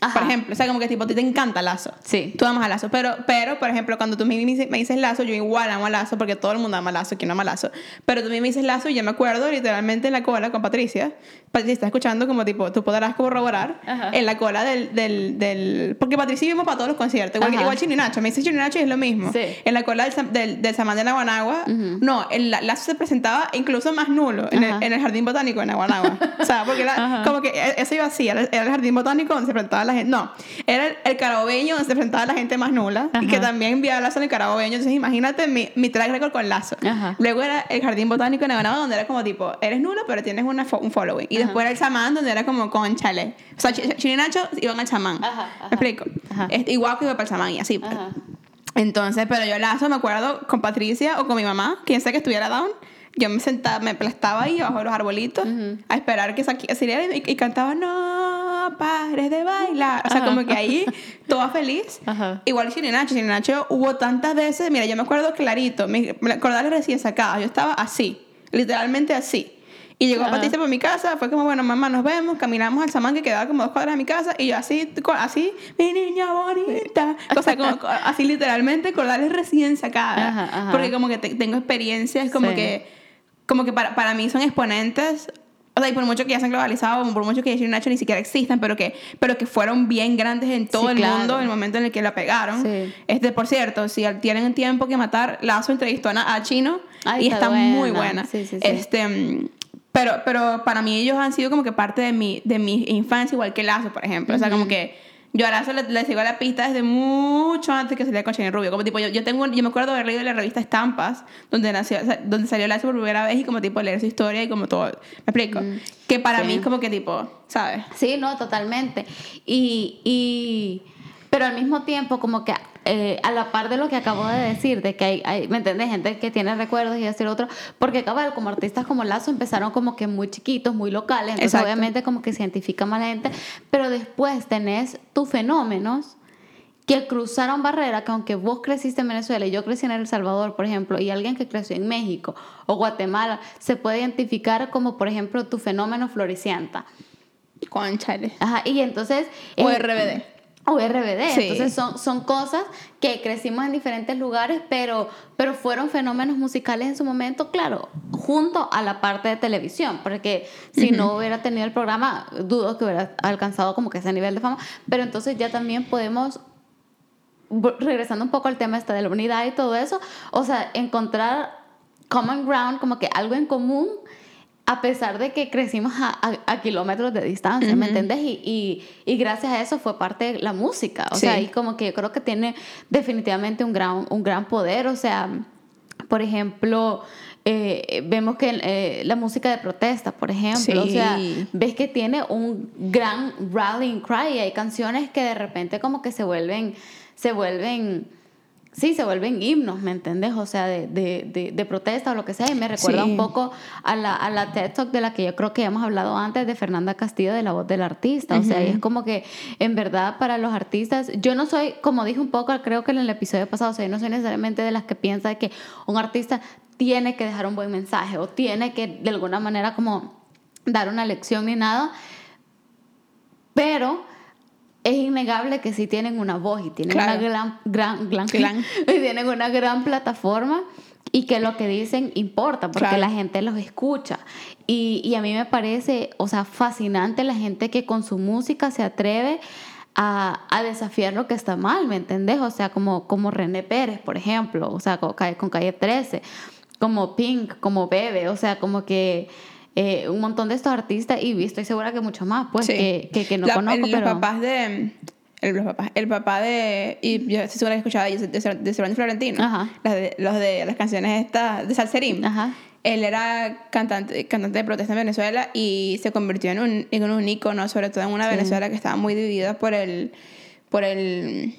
S2: Ajá.
S1: Por ejemplo, o sea, como que tipo, a ti te encanta Lazo.
S2: Sí.
S1: Tú amas a Lazo. Pero, pero, por ejemplo, cuando tú me me dices Lazo, yo igual amo a Lazo, porque todo el mundo ama a Lazo, quien no ama a Lazo. Pero tú me dices Lazo y yo me acuerdo literalmente en la cola con Patricia. Patricia está escuchando como tipo, tú podrás corroborar
S2: Ajá.
S1: en la cola del, del, del... Porque Patricia vimos para todos los conciertos. Igual, igual Chino y Nacho. Me dices Chino y Nacho y es lo mismo.
S2: Sí.
S1: En la cola del, del, del Samán de Naguanagua. No, el la- Lazo se presentaba incluso más nulo en el, en el Jardín Botánico de Naguanagua. o sea, porque era
S2: Ajá.
S1: como que e, eso iba así. Era, era el Jardín Botánico donde se presentaba la gente. No, era el, el carabobeño donde se presentaba la gente más nula. Y que
S2: Ajá.
S1: también enviaba Lazo en el carabobeño. Entonces imagínate mi, mi track record con Lazo.
S2: Ajá.
S1: Luego era el Jardín Botánico de Naguanagua donde era como tipo, eres nulo pero tienes una fo- un following. Y después era el Samán donde era como con chale. O sea, Ch- Chino y Nacho iban al.
S2: Ajá, ajá.
S1: ¿Me explico?
S2: Ajá.
S1: Este, igual que iba para el Samán y así.
S2: Ajá.
S1: Entonces, pero yo Lazo me acuerdo con Patricia o con mi mamá, quien sea que estuviera down, yo me sentaba, me aplastaba ahí bajo los arbolitos a esperar que saliera y, y cantaba no pares de bailar. O sea, como que ahí toda feliz.
S2: Ajá.
S1: Igual Chino y Nacho. Chino y Nacho hubo tantas veces, mira, yo me acuerdo clarito, me, me acordaba recién sacada, yo estaba así, literalmente así. Y llegó
S2: Ajá.
S1: Patricia por mi casa, fue como, bueno, mamá, nos vemos, caminamos al Samán que quedaba como dos cuadras de mi casa, y yo así, así, mi niña bonita, o sea, como, co- <laughs> así literalmente, cordales recién sacada, porque como que te- tengo experiencias, como
S2: Sí.
S1: que, como que para, para mí son exponentes, o sea, y por mucho que ya se han globalizado, por mucho que Chino y Nacho ni siquiera existan, pero que, pero que fueron bien grandes en todo
S2: Sí,
S1: el
S2: claro.
S1: mundo en el momento en el que la pegaron.
S2: Sí.
S1: Este, por cierto, si tienen tiempo que matar, Lazo entrevistó a a Chino
S2: Ay,
S1: y
S2: está
S1: muy
S2: buena. Sí.
S1: Este, pero, pero para mí ellos han sido como que parte de mi, de mi infancia, igual que Lazo, por ejemplo. O sea, como que yo a Lazo le, le sigo la pista desde mucho antes que saliera con Chino Rubio. Como tipo, yo, yo, tengo, yo me acuerdo de haber leído la revista Estampas, donde, nació, donde salió Lazo por primera vez y como tipo leer su historia y como todo. ¿Me explico? Que para
S2: Sí.
S1: mí es como que tipo, ¿sabes?
S2: Sí, no, totalmente. Y, y pero al mismo tiempo, como que eh, a la par de lo que acabo de decir, de que hay, hay ¿me entiendes? Gente que tiene recuerdos y hacer otro, porque cabal, como artistas como Lazo empezaron como que muy chiquitos, muy locales, entonces
S1: Exacto.
S2: obviamente como que se identifica más la gente, pero después tenés tus fenómenos que cruzaron barreras, que aunque vos creciste en Venezuela y yo crecí en El Salvador, por ejemplo, y alguien que creció en México o Guatemala, se puede identificar como, por ejemplo, tu fenómeno floricienta.
S1: Conchale.
S2: Ajá, y entonces...
S1: O
S2: eh,
S1: RBD.
S2: O RBD.
S1: Sí.
S2: Entonces son, son cosas que crecimos en diferentes lugares, pero, pero fueron fenómenos musicales en su momento, claro, junto a la parte de televisión, porque si no hubiera tenido el programa, dudo que hubiera alcanzado como que ese nivel de fama, pero entonces ya también podemos regresando un poco al tema este de la unidad y todo eso, o sea, encontrar common ground, como que algo en común, a pesar de que crecimos a, a- a kilómetros de distancia, ¿me entiendes? Y, y, y gracias a eso fue parte de la música, o
S1: Sí.
S2: sea, y como que yo creo que tiene definitivamente un gran, un gran poder, o sea, por ejemplo... eh, vemos que eh, la música de protesta, por ejemplo, o sea,
S1: Sí.
S2: ves que tiene un gran rallying cry y hay canciones que de repente como que se vuelven se vuelven sí, se vuelven himnos, ¿me entendés? O sea, de, de, de, de protesta o lo que sea. Y me recuerda
S1: Sí.
S2: un poco a la, a la TED Talk de la que yo creo que hemos hablado antes, de Fernanda Castillo, de la voz del artista. O sea, y es como que en verdad para los artistas, yo no soy, como dije un poco, creo que en el episodio pasado, o sea, yo no soy necesariamente de las que piensa que un artista tiene que dejar un buen mensaje o tiene que de alguna manera como dar una lección ni nada, pero es innegable que sí tienen una voz y tienen
S1: Claro.
S2: una gran, gran, gran,
S1: Gran. <laughs>
S2: y tienen una gran plataforma y que lo que dicen importa porque
S1: Claro.
S2: la gente los escucha. Y, y a mí me parece, o sea, fascinante la gente que con su música se atreve a, a desafiar lo que está mal, ¿me entendés? O sea, como, como René Pérez, por ejemplo, o sea, con, con Calle 13, como Pink, como Bebe, o sea, como que eh, un montón de estos artistas y estoy segura que mucho más, pues,
S1: Sí.
S2: que, que, que no
S1: La-
S2: conozco,
S1: el,
S2: pero...
S1: Los papás de... El, los papás, el papá de... Y yo estoy segura que he escuchado de, de, de Cervantes Florentino.
S2: Ajá.
S1: Las de, los de las canciones estas de Salserín.
S2: Ajá.
S1: Él era cantante, cantante de protesta en Venezuela y se convirtió en un, en un ícono, sobre todo en una
S2: Sí.
S1: Venezuela que estaba muy dividida por el... Por el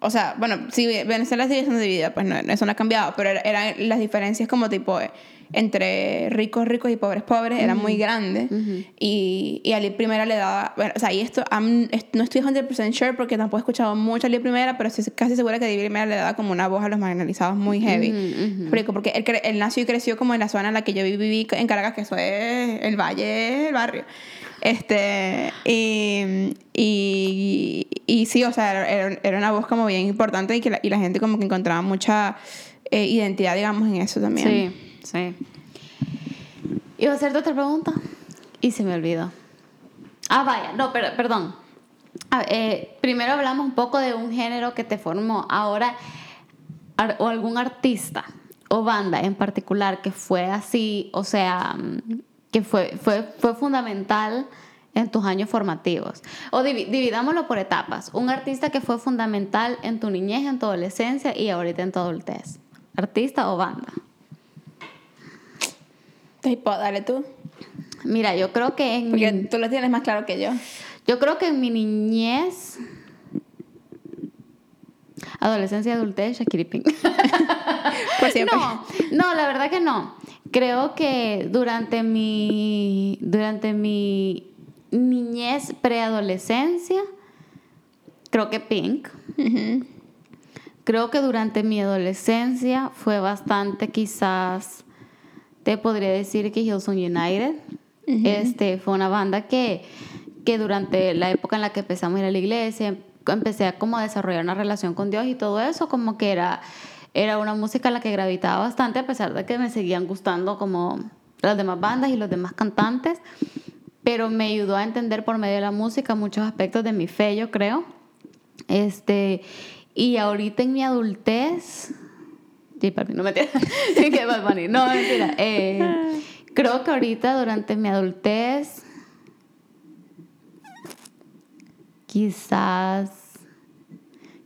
S1: o sea, bueno, sí, Venezuela sigue siendo dividida, pues no, eso no ha cambiado, pero era- eran las diferencias como tipo entre ricos ricos y pobres pobres eran muy grandes y, y a Lee Primera le daba, bueno, o sea, y esto I'm- no estoy 100% sure porque tampoco he escuchado mucho a Lee Primera, pero estoy casi segura que Lee Primera le daba como una voz a los marginalizados muy heavy. Rico, porque él, él nació y creció como en la zona en la que yo viví en Caracas, que eso es el valle, el barrio. Este, y, y, y sí, o sea, era, era una voz como bien importante y, que la, y la gente como que encontraba mucha eh, identidad, digamos, en eso también.
S2: Sí, sí. Iba a hacerte otra pregunta y se me olvidó. Ah, vaya, no, pero, perdón. A ver, eh, primero hablamos un poco de un género que te formó. Ahora, o algún artista o banda en particular que fue así, o sea, mm, que fue, fue, fue fundamental en tus años formativos. O divi- dividámoslo por etapas. Un artista que fue fundamental en tu niñez, en tu adolescencia y ahorita en tu adultez. Artista o banda.
S1: Pues, dale tú.
S2: Mira, yo creo que en
S1: Porque
S2: mi,
S1: tú lo tienes más claro que yo.
S2: yo creo que en mi niñez, adolescencia adultez, Shakira Pink. <laughs>
S1: Por siempre.
S2: No, no, la verdad que no. Creo que durante mi, durante mi niñez, preadolescencia, creo que Pink. Creo que durante mi adolescencia fue bastante quizás, te podría decir que Hillsong United. este, fue una banda que, que durante la época en la que empezamos a ir a la iglesia, empecé a como desarrollar una relación con Dios y todo eso, como que era, era una música a la que gravitaba bastante, a pesar de que me seguían gustando como las demás bandas y los demás cantantes, pero me ayudó a entender por medio de la música muchos aspectos de mi fe, yo creo. Este, y ahorita en mi adultez, sí, papi, no me <laughs> que Bad Bunny, no mentira. Eh, creo que ahorita durante mi adultez, quizás,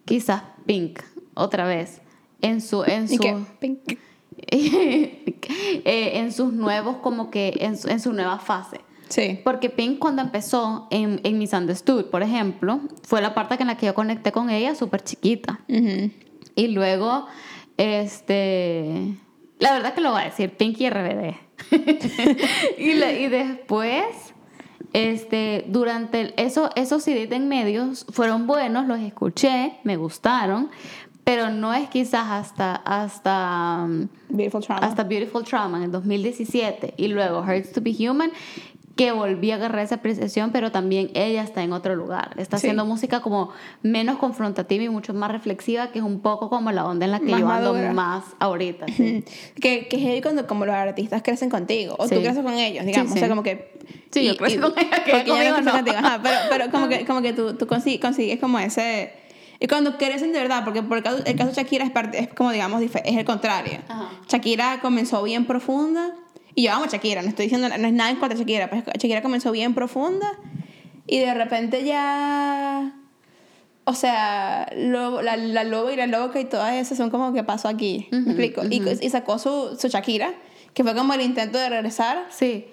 S2: quizás Pink, otra vez, en su, en
S1: ¿Y
S2: su,
S1: qué? Pink. <laughs>
S2: eh, en sus nuevos, como que en su, en su nueva fase.
S1: Sí.
S2: Porque Pink cuando empezó en, en Misunderstood, por ejemplo, fue la parte en la que yo conecté con ella súper chiquita.
S1: Ujú.
S2: Y luego, este... La verdad que lo voy a decir, Pink y RBD. <laughs> y, la- y después, este, durante el- eso, esos CDs en medios fueron buenos, los escuché, me gustaron, pero no es quizás hasta, hasta, um,
S1: Beautiful Trauma.
S2: hasta Beautiful Trauma en el 2017 y luego Hurts to Be Human que volví a agarrar esa apreciación, pero también ella está en otro lugar. Está
S1: Sí.
S2: haciendo música como menos confrontativa y mucho más reflexiva, que es un poco como la onda en la que
S1: Más
S2: yo ando
S1: madura.
S2: más ahorita. sí.
S1: Que, que es cuando como los artistas crecen contigo o
S2: Sí.
S1: tú creces con ellos, digamos. O sea, como que...
S2: Sí, yo crecí con ella, que conmigo no.
S1: contigo, ajá, pero, pero como que, como que tú, tú consigues, consigues como ese... Y cuando crecen de verdad, porque por el caso, el caso de Shakira es, parte, es como, digamos, es el contrario.
S2: Ajá.
S1: Shakira comenzó bien profunda, y yo amo a Shakira, no estoy diciendo, no es nada en contra de Shakira, pero Shakira comenzó bien profunda, y de repente ya... O sea, lo- la, la loba y la loca y todas esas son como que pasó aquí. ¿Me
S2: Ujú,
S1: explico? Y, y sacó su, su Shakira, que fue como el intento de regresar.
S2: Sí.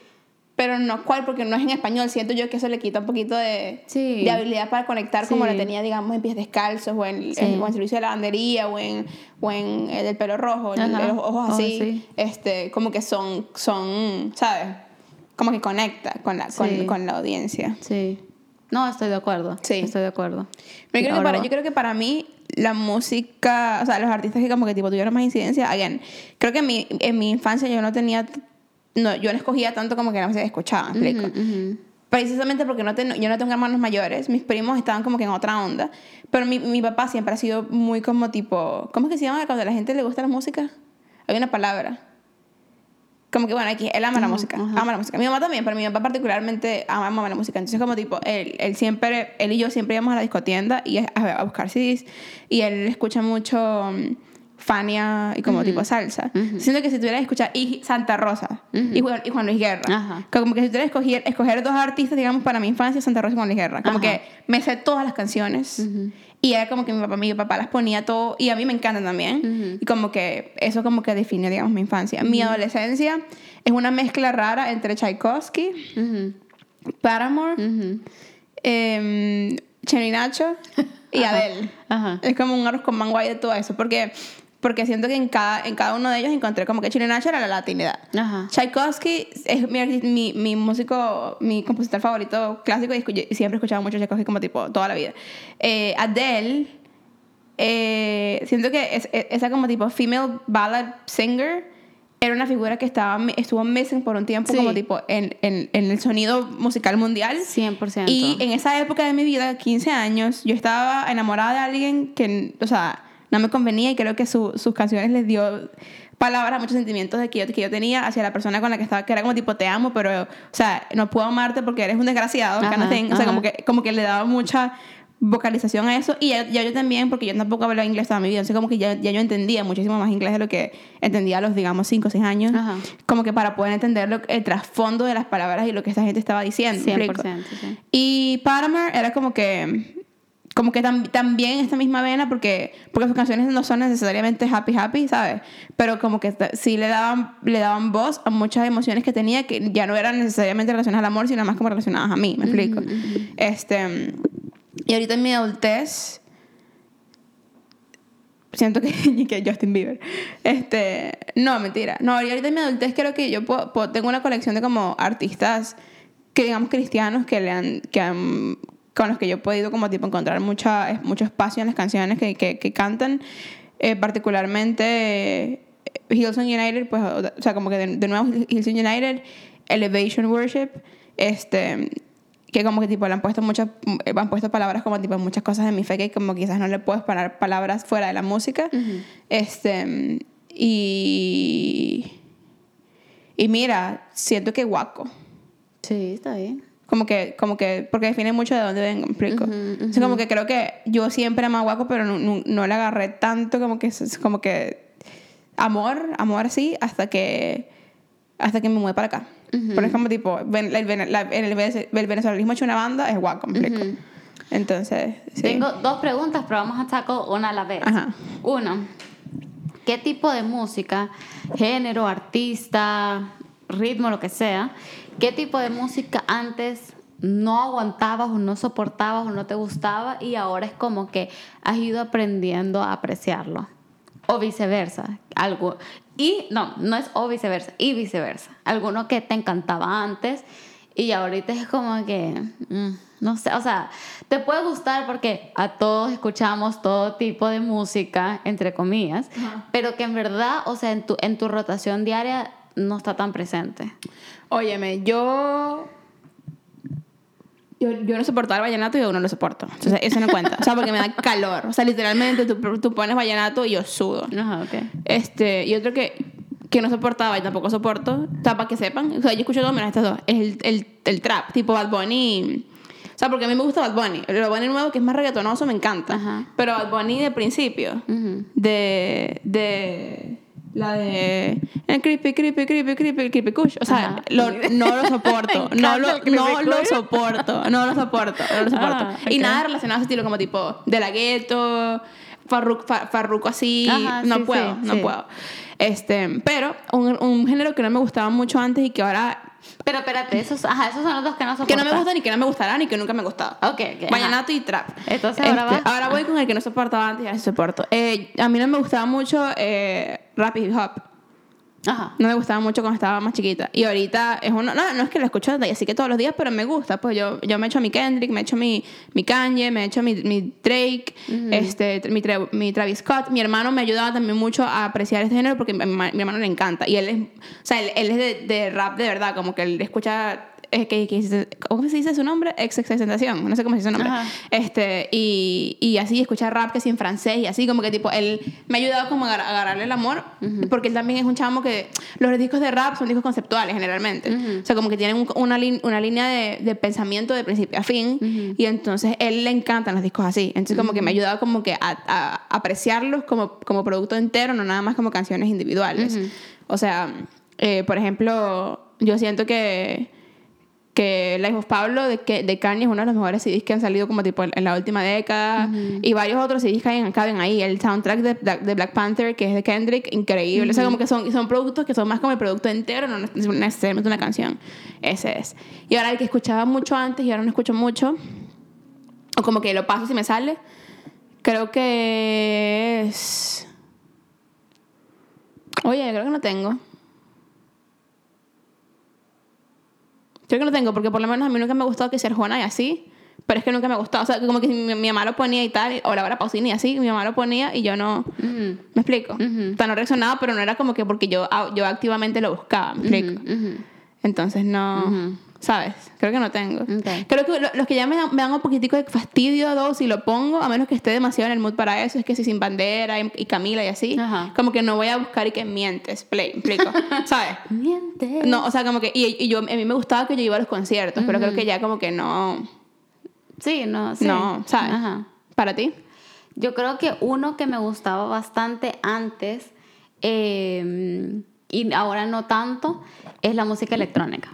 S1: Pero no cuál, porque no es en español. Siento yo que eso le quita un poquito de,
S2: Sí.
S1: de habilidad para conectar como la tenía, digamos, en pies descalzos o en,
S2: Sí.
S1: en- o en servicio de lavandería o en, o en el del pelo rojo, el- los ojos
S2: Oh,
S1: así.
S2: sí.
S1: este, como que son, son, ¿sabes? Como que conecta con la, con, con la audiencia.
S2: Sí. No, estoy de acuerdo.
S1: Sí.
S2: Estoy de acuerdo.
S1: Pero yo creo, que
S2: Ahora
S1: para,
S2: va.
S1: yo creo que para mí la música, o sea, los artistas que como que tipo tuvieron más incidencia, again, creo que en mi, en mi infancia yo no tenía, no, yo no escogía tanto como que la música que escuchaba, ¿me explico?
S2: Ujú, ujú.
S1: Precisamente porque no ten- yo no tengo hermanos mayores, mis primos estaban como que en otra onda, pero mi, mi papá siempre ha sido muy como tipo, ¿cómo es que se llama cuando a la gente le gusta la música? Hay una palabra. Como que bueno, aquí él ama la música, ama la música. Mi mamá también, pero mi papá particularmente ama, ama la música. Entonces como tipo, él, él siempre, él y yo siempre íbamos a la discotienda y a, a buscar CDs y él escucha mucho mm, Fania y como tipo salsa. Siento que si tuviera que escuchar y Santa Rosa y, Juan, y Juan Luis Guerra,
S2: Ajá.
S1: como que si tuviera que escoger, escoger dos artistas, digamos, para mi infancia, Santa Rosa y Juan Luis Guerra. Como
S2: Ajá.
S1: que me sé todas las canciones. Y era como que mi papá, mi papá las ponía todo. Y a mí me encantan también. Y como que eso como que define, digamos, mi infancia. Mi adolescencia es una mezcla rara entre Tchaikovsky, Paramore, eh, Cheno y Nacho y Adele.
S2: Ajá.
S1: Es como un arroz con mango ahí de todo eso. Porque, porque siento que en cada, en cada uno de ellos encontré como que y Nacho era la latinidad.
S2: Ajá.
S1: Tchaikovsky es mi, mi, mi músico, mi compositor favorito clásico y, escu- y siempre he escuchado mucho Tchaikovsky como tipo toda la vida. Eh, Adele, eh, siento que es- es- esa como tipo female ballad singer era una figura que estaba, estuvo missing por un tiempo
S2: Sí.
S1: como tipo en, en, en el sonido musical mundial.
S2: 100%.
S1: Y en esa época de mi vida, 15 años, yo estaba enamorada de alguien que, o sea, no me convenía y creo que su- sus canciones les dio palabras, muchos sentimientos de que yo, que yo tenía hacia la persona con la que estaba, que era como tipo, te amo, pero, o sea, no puedo amarte porque eres un desgraciado,
S2: Ajá,
S1: thing. o sea, como que, como que le daba mucha vocalización a eso y ya, ya yo también porque yo tampoco hablaba inglés toda mi vida entonces como que ya, ya yo entendía muchísimo más inglés de lo que entendía a los digamos 5 o 6 años
S2: Ajá.
S1: como que para poder entender lo- el trasfondo de las palabras y lo que esta gente estaba diciendo ¿me explico?
S2: 100%. Sí.
S1: Y Paramore era como que como que tam- también esta misma vena porque porque sus canciones no son necesariamente happy happy, ¿sabes? Pero como que sí le daban le daban voz a muchas emociones que tenía que ya no eran necesariamente relacionadas al amor, sino más como relacionadas a mí, ¿me explico? Este y ahorita en mi adultez siento que, <laughs> que Justin Bieber. Este, no, mentira. No, ahorita en mi adultez creo que yo puedo- puedo- tengo una colección de como artistas que digamos cristianos que le han, que han- con los que yo he podido como tipo encontrar mucha, mucho espacio en las canciones que, que, que cantan. Eh, particularmente eh, Hillsong United, pues, o sea, como que de, de nuevo Hillsong United, Elevation Worship, este que como que tipo le han puesto muchas eh, han puesto palabras como tipo muchas cosas de mi fe que como quizás no le puedes parar palabras fuera de la música este y y mira siento que guaco
S2: Sí, está bien.
S1: Como que como que porque define mucho de dónde vengo me explico
S2: Ujú,
S1: Entonces, como que creo que yo siempre amé a guaco pero no, no, no le agarré tanto como que como que amor amor así hasta que hasta que me mudé para acá pero es como tipo ven- el, vene- la- el, el venezolanismo hecho una banda es guaco me explico entonces sí.
S2: Tengo dos preguntas, pero vamos a sacar una a la vez.
S1: Ajá.
S2: Uno, ¿qué tipo de música, género, artista, ritmo, lo que sea, qué tipo de música antes no aguantabas o no soportabas o no te gustaba y ahora es como que has ido aprendiendo a apreciarlo? O viceversa, algo. Y no, no es o viceversa, y viceversa. Alguno que te encantaba antes y ahorita es como que, mm, no sé, o sea, te puede gustar porque a todos escuchamos todo tipo de música, entre comillas, pero que en verdad, o sea, en tu, en tu rotación diaria no está tan presente.
S1: Óyeme, yo. Yo, yo no soportaba el vallenato y yo no lo soporto. Entonces, eso no cuenta. O sea, porque me da calor. O sea, literalmente tú, tú pones vallenato y yo sudo.
S2: Ajá, ok.
S1: Este, y otro que, que no soportaba y tampoco soporto, o sea, para que sepan, o sea, yo escucho dos menos estas dos, es el, el, el trap, tipo Bad Bunny. O sea, porque a mí me gusta Bad Bunny. El Bad Bunny nuevo, que es más reggaetonoso, me encanta.
S2: Ajá.
S1: Pero Bad Bunny de principio,
S2: Ujú.
S1: de, de la de el creepy, creepy, creepy, creepy, creepy kush. O sea, lo- no lo soporto. <laughs> No lo,
S2: el
S1: no lo soporto. No lo soporto. No lo soporto.
S2: Ah,
S1: Y
S2: ok.
S1: nada relacionado a ese estilo, como tipo de la gueto, farruco, fa- farruco así.
S2: Ajá,
S1: no
S2: sí,
S1: puedo,
S2: sí,
S1: no
S2: sí.
S1: puedo. Este, pero un, un género que no me gustaba mucho antes y que ahora
S2: Pero espérate, esos, ajá, esos son los dos que no soportas.
S1: que no me gustan y que no me gustarán y que nunca me han gustado.
S2: Ok, ok.
S1: Vallenato y trap.
S2: Entonces, ahora
S1: Este,
S2: vas-
S1: ahora voy con el que no soportaba antes y ahora soporto. Eh, a mí no me gustaba mucho eh, rap y hip hop.
S2: Ajá.
S1: No me gustaba mucho cuando estaba más chiquita. Y ahorita es uno. No, no es que lo escucho así que todos los días, pero me gusta. Pues yo, yo me echo mi Kendrick, me echo mi, mi Kanye, me echo mi, mi Drake, este, mi, mi Travis Scott. Mi hermano me ayudaba también mucho a apreciar este género porque mi, mi hermano le encanta. Y él es. O sea, él, él es de, de rap de verdad, como que él escucha. Eh, que, que ¿Cómo se dice su nombre? Ex Tentación. No sé cómo se dice su nombre.
S2: Ajá.
S1: Este, y, y así escuchar rap que sí en francés y así como que tipo, él me ha ayudado como a agar- a agarrarle el amor, porque él también es un chamo que los discos de rap son discos conceptuales generalmente, o sea, como que tienen un- una, una línea de, de pensamiento de principio a fin, y entonces él le encantan los discos así, entonces como que me ha ayudado como que a, a apreciarlos como, como producto entero, no nada más como canciones individuales. O sea, eh, por ejemplo, yo siento que que Life of Pablo de, que, de Kanye es uno de los mejores CDs que han salido como tipo en, en la última década. Y varios otros CDs hay- caben ahí. El soundtrack de, de Black Panther que es de Kendrick increíble. O sea como que son, son productos que son más como el producto entero no es necesariamente una canción. Ese es. Y ahora el que escuchaba mucho antes y ahora no escucho mucho o como que lo paso si me sale creo que es oye creo que no tengo Creo que no tengo, porque por lo menos a mí nunca me ha gustado que sea Arjona y así. Pero es que nunca me ha gustado. O sea, como que mi, mi mamá lo ponía y tal, o Laura Pausini y así, mi mamá lo ponía y yo no. ¿Me explico? O sea, no reaccionaba, pero no era como que porque yo, yo activamente lo buscaba. ¿Me explico? Entonces no. ¿Sabes? Creo que no tengo. Creo que lo- los que ya me dan, me dan un poquitico de fastidio dos si lo pongo, a menos que esté demasiado en el mood para eso, es que si sin bandera y, y Camila y así,
S2: Ajá.
S1: como que no voy a buscar y que mientes, play, ¿me explico? <laughs> ¿Sabes?
S2: Miente.
S1: No, o sea, como que. Y, y yo, a mí me gustaba que yo iba a los conciertos, pero creo que ya como que no.
S2: Sí, no, sí.
S1: No, ¿sabes?
S2: Ajá.
S1: ¿Para ti?
S2: Yo creo que uno que me gustaba bastante antes eh, y ahora no tanto es la música electrónica.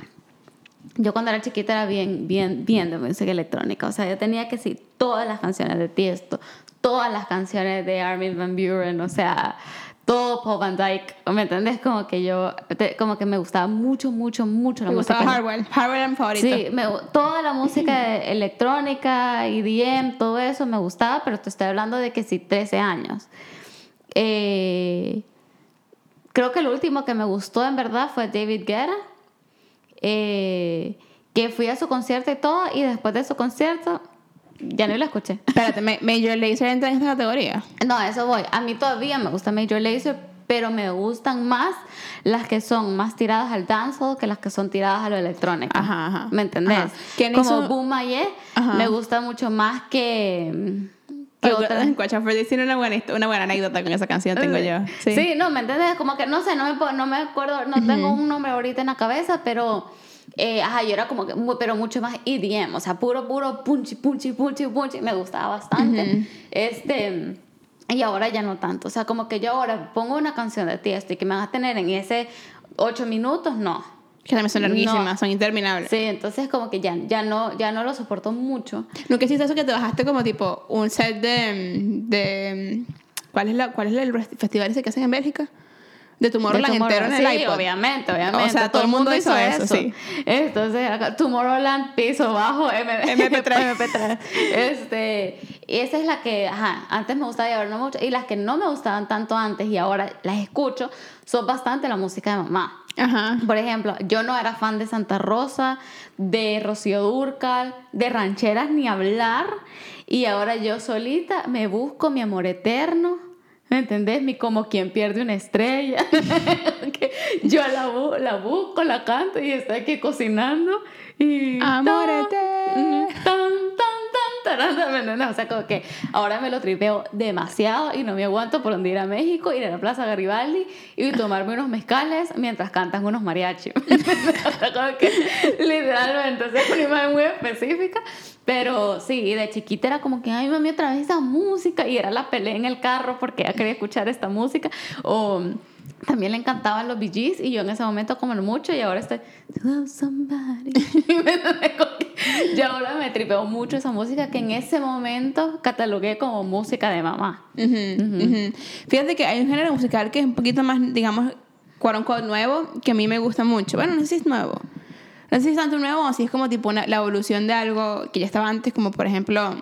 S2: Yo cuando era chiquita era bien, bien, bien de música electrónica. O sea, yo tenía que sí todas las canciones de Tiesto, todas las canciones de Armin Van Buren, o sea, todo Paul Van Dyke. ¿Me entiendes? Como que yo, como que me gustaba mucho, mucho, mucho la
S1: Me
S2: música.
S1: gustaba Hardwell. Hardwell era mi favorito.
S2: Sí, me, toda la música electrónica, EDM, todo eso me gustaba, pero te estoy hablando de que sí, 13 años. Eh, creo que el último que me gustó en verdad fue David Guetta, eh, que fui a su concierto y todo, y después de su concierto ya no lo escuché. <laughs>
S1: Espérate, Ma- Major Lazer entra en esta categoría.
S2: No, a eso voy. A mí todavía me gusta Major Lazer, pero me gustan más las que son más tiradas al dancehall que las que son tiradas a lo electrónico.
S1: Ajá, ajá.
S2: ¿Me entendés?
S1: Ajá. ¿Quién
S2: Como
S1: hizo-
S2: Boom Maye me gusta mucho más que, que otras.
S1: Cuacha Freddy tiene una buena, una buena anécdota con esa canción, tengo yo.
S2: Sí. no, ¿me entiendes? Como que no sé, no me, no me acuerdo, no tengo un nombre ahorita en la cabeza, pero eh, ajá, yo era como que, pero mucho más EDM, o sea, puro, puro punchi, punchi, punchi, punchi, me gustaba bastante. Este. Y ahora ya no tanto. O sea, como que yo ahora pongo una canción de Tiesto y que me vas a tener en ese ocho minutos, no.
S1: Que también son larguísimas,
S2: No.
S1: son interminables.
S2: Sí, entonces como que ya, ya, no, ya no lo soporto mucho.
S1: Nunca hiciste eso que te bajaste como tipo un set de. de ¿Cuál es, la, cuál es el festival ese que hacen en Bélgica? De Tomorrowland entero en el
S2: sí,
S1: iPod.
S2: obviamente, obviamente.
S1: O sea, todo el mundo hizo eso, sí.
S2: Entonces, Tomorrowland, piso bajo, M-
S1: MP3.
S2: MP3. Este, y esa es la que, ajá, antes me gustaba y ahora no mucho. Y las que no me gustaban tanto antes y ahora las escucho son bastante la música de mamá.
S1: Ajá.
S2: Por ejemplo, yo no era fan de Santa Rosa, de Rocío Durcal, de rancheras ni hablar. Y ahora yo solita me busco mi amor eterno. ¿Me entendés? Mi como quien pierde una estrella. <laughs> Que yo la, bu- la busco, la canto y estoy aquí cocinando. Y
S1: Amor eterno.
S2: tan, tan, tan, taran, ¿me? O sea, como que ahora me lo tripeo demasiado y no me aguanto por donde ir a México, ir a la Plaza Garibaldi y tomarme unos mezcales mientras cantan unos mariachi. <laughs> Como que literalmente, es una imagen muy específica. Pero sí, de chiquita era como que, ay, mami, otra vez esa música. Y era la pelea en el carro porque ella quería escuchar esta música. O también le encantaban los Bee Gees y yo en ese momento como mucho y ahora estoy "To love somebody". <laughs> yo ahora me tripeo mucho esa música que en ese momento catalogué como música de mamá.
S1: Ujú, ujú. Fíjate que hay un género musical que es un poquito más, digamos, unquote, nuevo, que a mí me gusta mucho. Bueno, no sé si es nuevo. No sé si es tanto nuevo o si es como tipo una- la evolución de algo que ya estaba antes, como por ejemplo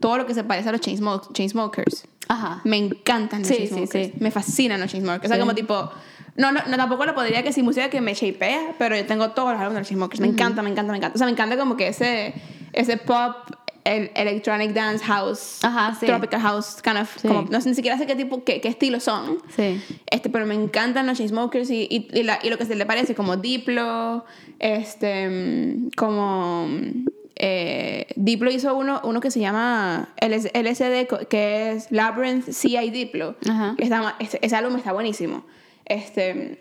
S1: todo lo que se parece a los Chainsmo- Chainsmokers.
S2: Ajá.
S1: Me encantan los
S2: Sí, sí,
S1: Chainsmokers.
S2: sí.
S1: Me fascinan los Chainsmokers. O sea, como tipo... No, no, no, tampoco lo podría que si música que me shapea, pero yo tengo todos los álbumes de los Chainsmokers. Me encanta, me encanta, me encanta. O sea, me encanta como que ese, ese pop, el electronic dance house,
S2: Ajá, sí.
S1: tropical house, kind of,
S2: Sí.
S1: como, no sé ni siquiera sé qué tipo, qué, qué estilo son.
S2: Sí.
S1: Este, pero me encantan los Chainsmokers y, y, y, la- y lo que se le parece, como Diplo, este, mm, como... eh, Diplo hizo uno, uno que se llama LS LSD, que es Labyrinth CI Diplo.
S2: Ajá.
S1: Está, ese, ese álbum está buenísimo. Este,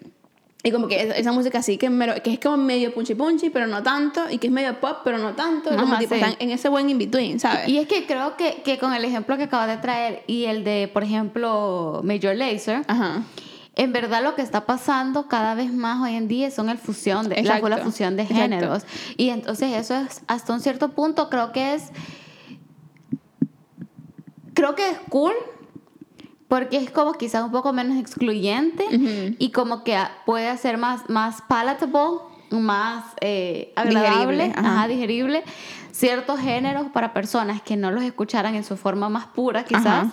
S1: y como que es- esa música así, que, me que es como medio punchy punchy, pero no tanto, y que es medio pop, pero no tanto. y como
S2: Ajá,
S1: tipo,
S2: sí.
S1: están en ese buen in-between, ¿sabes?
S2: Y es que creo que, que con el ejemplo que acabas de traer y el de, por ejemplo, Major Lazer,
S1: Ajá.
S2: En verdad lo que está pasando cada vez más hoy en día son el fusión de, la,
S1: Exacto.
S2: la fusión de
S1: Exacto.
S2: géneros. Y entonces eso es, hasta un cierto punto, creo que es, creo que es cool. Porque es como quizás un poco menos excluyente y como que puede ser más, más palatable, más eh, agradable,
S1: Digerible, ajá.
S2: ajá, digerible, ciertos géneros para personas que no los escucharan en su forma más pura quizás.
S1: Ajá.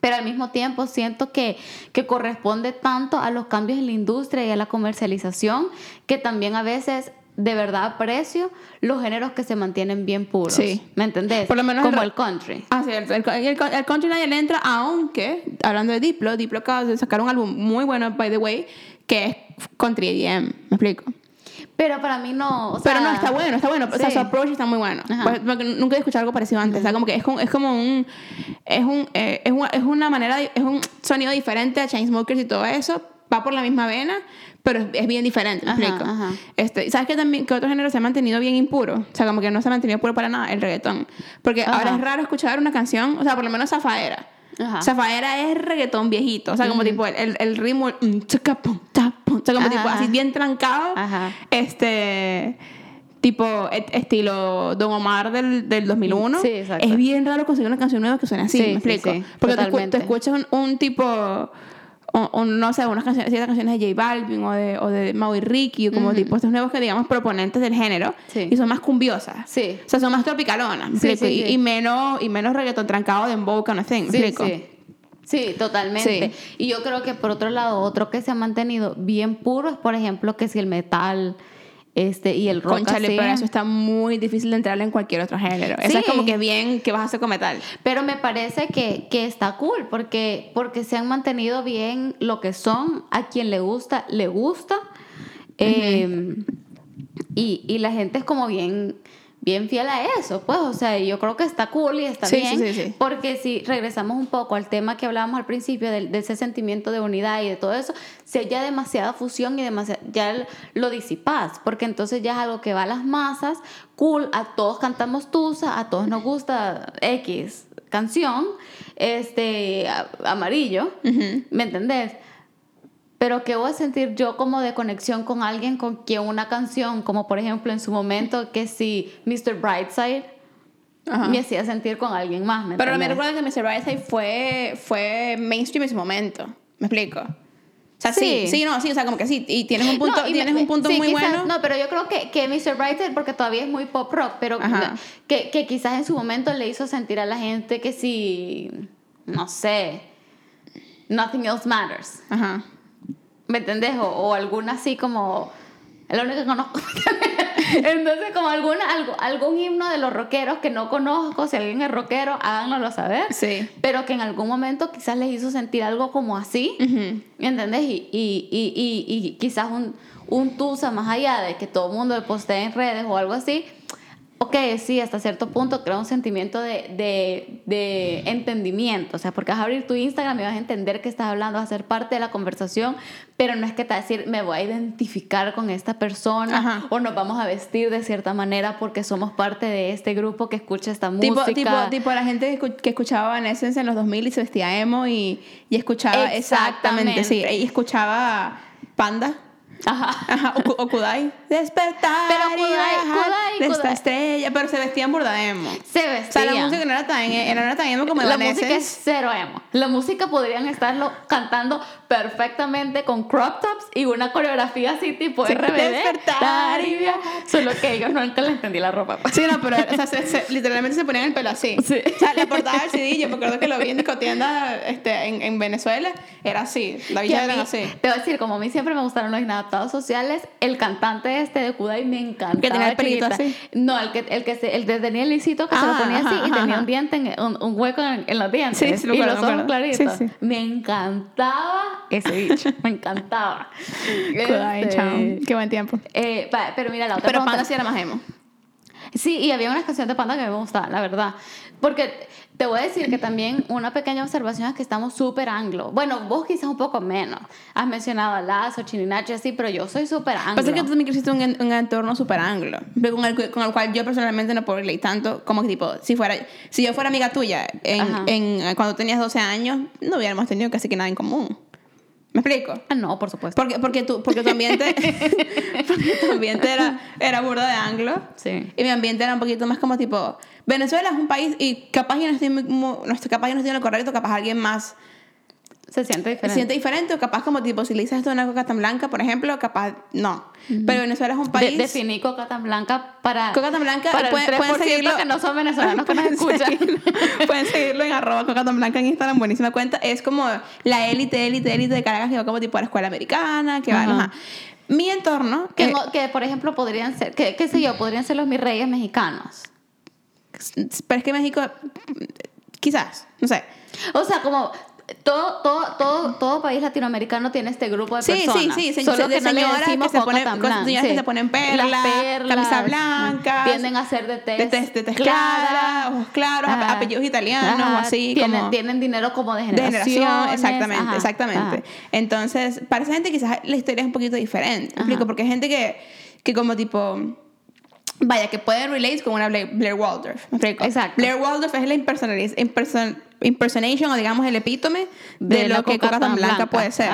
S2: Pero al mismo tiempo siento que, que corresponde tanto a los cambios en la industria y a la comercialización que también a veces de verdad aprecio los géneros que se mantienen bien puros.
S1: Sí.
S2: ¿Me entendés?
S1: Por lo menos
S2: Como
S1: el-
S2: el country.
S1: Ah, sí, el, el, el, el country nadie le entra, aunque, hablando de Diplo, Diplo acaba de sacar un álbum muy bueno, by the way, que es country EDM, ¿me explico?
S2: Pero para mí no. o
S1: Pero no,
S2: sea,
S1: está bueno, está bueno. O sea,
S2: sí.
S1: su approach está muy bueno.
S2: Ajá.
S1: Pues, nunca he escuchado algo parecido antes. O sea, como que es como, es como un... Es, un eh, es, una, es una manera... Es un sonido diferente a Chainsmokers y todo eso. Va por la misma vena, pero es, es bien diferente, ¿me
S2: Ajá,
S1: explico?
S2: ajá.
S1: Este, ¿y ¿Sabes qué también? Que otro género se ha mantenido bien impuro. O sea, como que no se ha mantenido puro para nada, el reggaetón. Porque
S2: Ajá.
S1: ahora es raro escuchar una canción, o sea, por lo menos Zafaera.
S2: Ajá.
S1: Zafaera es reggaetón viejito. O sea, como tipo el, el, el ritmo... el, mm. O sea, como
S2: Ajá,
S1: tipo así bien trancado.
S2: Ajá.
S1: Este. Tipo, et- estilo Don Omar del, del 2001.
S2: Sí, exacto.
S1: Es bien raro conseguir una canción nueva que suene así,
S2: Sí,
S1: ¿me explico?
S2: sí,
S1: Porque tú, escuchas un, un tipo. O- o no sé, unas canciones, ciertas canciones de J Balvin o de, o de Mau y Ricky, o como tipo estos nuevos que digamos proponentes del género,
S2: Sí.
S1: y son más cumbiosas.
S2: Sí.
S1: O sea, son más tropicalonas, y, menos, y menos reggaetón trancado de of thing, ¿me
S2: Sí,
S1: explico?
S2: sí. Sí, totalmente. Y yo creo que por otro lado, otro que se ha mantenido bien puro es, por ejemplo, que si el metal este, y el rock
S1: Conchale,
S2: así.
S1: pero eso está muy difícil de entrarle en cualquier otro género. Eso es
S2: Sí.
S1: como que bien que vas a hacer con metal.
S2: Pero me parece que, que está cool porque, porque se han mantenido bien lo que son. A quien le gusta, le gusta. Eh, y, y la gente es como bien, bien fiel a eso, pues. O sea, yo creo que está cool y está
S1: Sí,
S2: bien.
S1: sí, sí, sí.
S2: Porque si regresamos un poco al tema que hablábamos al principio, de, ese sentimiento de unidad y de todo eso, si hay ya demasiada fusión y demasiada, ya lo disipas. Porque entonces ya es algo que va a las masas, cool, a todos cantamos tusa, a todos nos gusta X canción, este, a- amarillo, ¿me entendés? Pero ¿qué voy a sentir yo como de conexión con alguien con quien una canción, como por ejemplo en su momento que si Mr. Brightside
S1: Ajá.
S2: me hacía sentir con alguien más, ¿me
S1: Pero me recuerda que Mr. Brightside fue, fue mainstream en su momento. ¿Me explico? O sea, sí. sí,
S2: Sí.
S1: no, sí, o sea, como que sí. Y tienes un punto,
S2: No,
S1: tienes
S2: me-
S1: un punto
S2: sí,
S1: muy
S2: quizás-
S1: bueno.
S2: No, pero yo creo que, que Mr. Brightside, porque todavía es muy pop rock, pero que, que quizás en su momento le hizo sentir a la gente que si, no sé, Nothing Else Matters.
S1: Ajá.
S2: ¿Me entendés? O, o alguna así como. Es lo único que conozco. <laughs> Entonces, como alguna, algo, algún himno de los rockeros que no conozco, si alguien es rockero, háganoslo saber.
S1: Sí.
S2: Pero que en algún momento quizás les hizo sentir algo como así.
S1: Ujú.
S2: ¿Me entendés? Y, y, y, y, y quizás un, un tusa más allá de que todo el mundo le postee en redes o algo así. Ok, sí, hasta cierto punto crea un sentimiento de, de, de entendimiento. O sea, porque vas a abrir tu Instagram y vas a entender que estás hablando, vas a ser parte de la conversación, pero no es que te vas a decir, me voy a identificar con esta persona
S1: Ajá.
S2: o nos vamos a vestir de cierta manera porque somos parte de este grupo que escucha esta
S1: Tipo,
S2: música.
S1: tipo, tipo la gente que escu- que escuchaba Essence en los 2000 y se vestía emo y, y escuchaba exactamente, sí, y escuchaba Panda.
S2: Ajá.
S1: Ajá, o, o Kudai. Despertar
S2: Pero
S1: y
S2: Kudai-
S1: bajar
S2: Kudai-
S1: de esta
S2: Kudai.
S1: estrella. Pero se vestían burda emo.
S2: Se
S1: O sea,
S2: vestían.
S1: la música no era tan, no era tan emo como
S2: La música es cero emo. La música podrían estarlo cantando perfectamente con crop tops y una coreografía así tipo
S1: Sí,
S2: RBD.
S1: despertar y.
S2: Solo que ellos nunca les entendí la ropa. pues.
S1: Sí, no, pero o sea, se- se- literalmente se ponían el pelo así.
S2: Sí.
S1: O sea, la portada del CD, yo me acuerdo que lo vi en discotienda este, en, en Venezuela, era así. La villa era así.
S2: Te voy a decir, como a mí siempre me gustaron los inadaptados sociales, el cantante este de Kudai me encantaba.
S1: Que tenía el pelito
S2: chiquita.
S1: así.
S2: No, el que, el que, se- el de tenía el lisito que se lo
S1: Ah,
S2: ponía así
S1: ajá,
S2: y tenía
S1: ajá.
S2: un diente, en, un, un hueco en, en los dientes.
S1: Sí, sí, me
S2: y los ojos claritos.
S1: Sí.
S2: Me encantaba ese <laughs> bicho. me encantaba.
S1: Kudai,
S2: Este,
S1: chao. Qué buen tiempo.
S2: eh, pero mira, la otra
S1: Pero
S2: pregunta-
S1: Panda sí era más emo.
S2: Sí, y había unas canciones de Panda que me gustaban, la verdad. Porque te voy a decir que también una pequeña observación es que estamos súper anglo. Bueno, vos quizás un poco menos. Has mencionado a Lazo, Chininachi, así, pero yo soy súper anglo.
S1: Pasa que tú también creciste en un, un entorno súper anglo, con el, con el cual yo personalmente no puedo relate tanto como que tipo, si fuera, si yo fuera amiga tuya en, en, cuando tenías 12 años, no hubiéramos tenido casi que nada en común. ¿Me explico?
S2: Ah, no, por supuesto.
S1: Porque, porque, tu, porque tu ambiente, <laughs> porque tu ambiente era, era burda de anglo.
S2: Sí.
S1: Y mi ambiente era un poquito más como tipo, Venezuela es un país y capaz yo no estoy, muy- muy- no estoy- capaz yo no estoy en lo correcto, capaz alguien más
S2: Se siente
S1: se
S2: diferente.
S1: siente diferente o capaz como tipo, si le dices esto a una coca tan blanca, por ejemplo, capaz no. Pero Venezuela es un
S2: De-
S1: país...
S2: definí Coca tan blanca para,
S1: Coca tan blanca,
S2: para
S1: pueden-
S2: el 3%
S1: pueden seguirlo.
S2: que no son venezolanos que nos <laughs> escuchan.
S1: seguirlo- Pueden seguirlo en arroba coca tan blanca en Instagram, buenísima cuenta. Es como la élite, élite, élite de Caracas que va como tipo a la escuela americana, que va...
S2: Ajá.
S1: ajá. Mi entorno...
S2: Que,
S1: eh,
S2: no- que, por ejemplo, podrían ser, que, qué sé yo, podrían ser los mis reyes mexicanos.
S1: pero es que México... Quizás, no sé.
S2: O sea, como todo, todo, todo, todo país latinoamericano tiene este grupo de
S1: Sí,
S2: personas.
S1: sí, sí, se-
S2: Solo que no le decimos
S1: que se ponen-
S2: blanca,
S1: que se ponen perlas,
S2: Las
S1: camisas blancas,
S2: tienden a ser de test,
S1: de test, de test clara, ojos claros,
S2: Ajá.
S1: apellidos italianos,
S2: Ajá.
S1: o así
S2: tienen,
S1: como...
S2: tienen dinero como de
S1: de
S2: generación.
S1: exactamente, exactamente. Entonces, para esa gente quizás la historia es un poquito diferente, ¿me explico? Porque hay gente que, que como tipo, vaya, que puede relate con una Blair, Blair Waldorf.
S2: Exacto.
S1: Blair Waldorf es la imperson- impersonation o digamos el epítome de,
S2: De la
S1: lo que
S2: coca
S1: tan blanca,
S2: blanca.
S1: puede ser.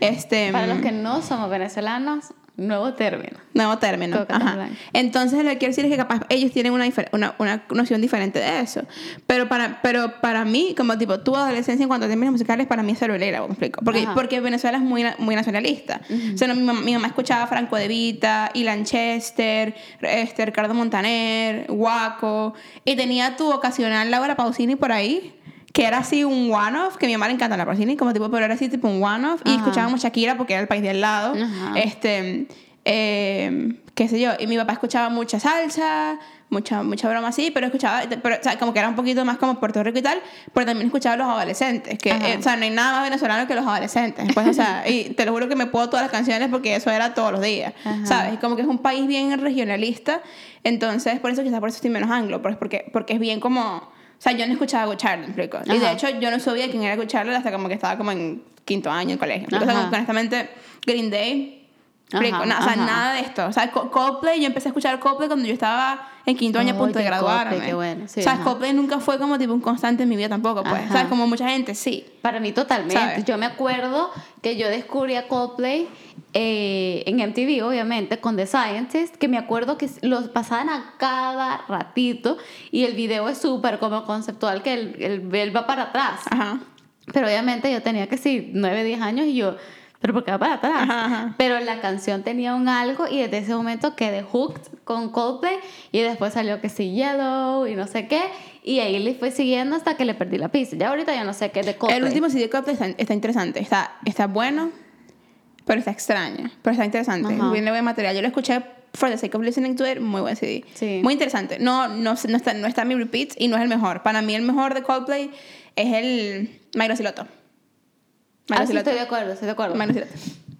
S1: Este,
S2: Para los que no somos venezolanos, nuevo término.
S1: Nuevo término. Ajá. Entonces lo que quiero decir es que capaz ellos tienen una, una, una noción diferente de eso. Pero para, pero para mí, como tipo, tu adolescencia en cuanto a términos musicales, para mí es cerulera, me explico. Porque,
S2: Ajá.
S1: porque Venezuela es muy, muy nacionalista. O sea, no, mi, mamá, mi mamá escuchaba Franco De Vita, Ilan Chester, este, Ricardo Montaner, Guaco, y tenía tu ocasional Laura Pausini por ahí. Que era así un one-off, que a mi mamá le encanta la Pausini, como tipo, pero era así tipo un one-off. Y escuchábamos Shakira porque era el país de al lado.
S2: Ajá.
S1: Este, eh, qué sé yo, y mi papá escuchaba mucha salsa, mucha, mucha broma así, pero escuchaba, pero, o sea, como que era un poquito más como Puerto Rico y tal, pero también escuchaba a los adolescentes, que, eh, o sea, no hay nada más venezolano que los adolescentes, pues, o sea, <laughs> y te lo juro que me puedo todas las canciones porque eso era todos los días,
S2: Ajá.
S1: ¿sabes? Y como que es un país bien regionalista, entonces, por eso quizás por eso estoy menos anglo, porque, porque es bien como... O sea, yo no escuchaba Good Charlotte, ¿me explico? Y de hecho, yo no sabía quién era Good Charlotte hasta como que estaba como en quinto año en colegio.
S2: Ajá.
S1: como honestamente, Green Day, explico, na- o sea,
S2: ajá.
S1: nada de esto. O sea, Co- Coldplay, yo empecé a escuchar Coldplay cuando yo estaba en quinto año a punto de graduarme.
S2: Coldplay, qué bueno, sí,
S1: o sea. Coldplay nunca fue como tipo un constante en mi vida tampoco, pues.
S2: Ajá.
S1: O sea, como mucha gente, sí.
S2: Para mí totalmente.
S1: ¿Sabes?
S2: Yo me acuerdo que yo descubrí a Coldplay eh, en MTV, obviamente, con The Scientist, que me acuerdo que los pasaban a cada ratito y el video es súper como conceptual, que el, el, él va para atrás.
S1: Ajá.
S2: Pero obviamente yo tenía que sí, 9, 10 años y yo, pero ¿por qué va para atrás?
S1: Ajá, ajá.
S2: Pero la canción tenía un algo y desde ese momento quedé hooked con Coldplay y después salió que sí Yellow y no sé qué y ahí le fui siguiendo hasta que le perdí la pista. Ya ahorita ya no sé qué es de Coldplay.
S1: El último CD de Coldplay está, está interesante. Está, está bueno, pero está extraño. Pero está interesante.
S2: Ajá.
S1: Viene buen material. Yo lo escuché for the sake of listening to it. Muy buen CD.
S2: Sí.
S1: Muy interesante. No, no, no, está, no está en mi repeats y no es el mejor. Para mí el mejor de Coldplay es el Mayro Siloto.
S2: Ah, estoy de acuerdo, estoy de acuerdo.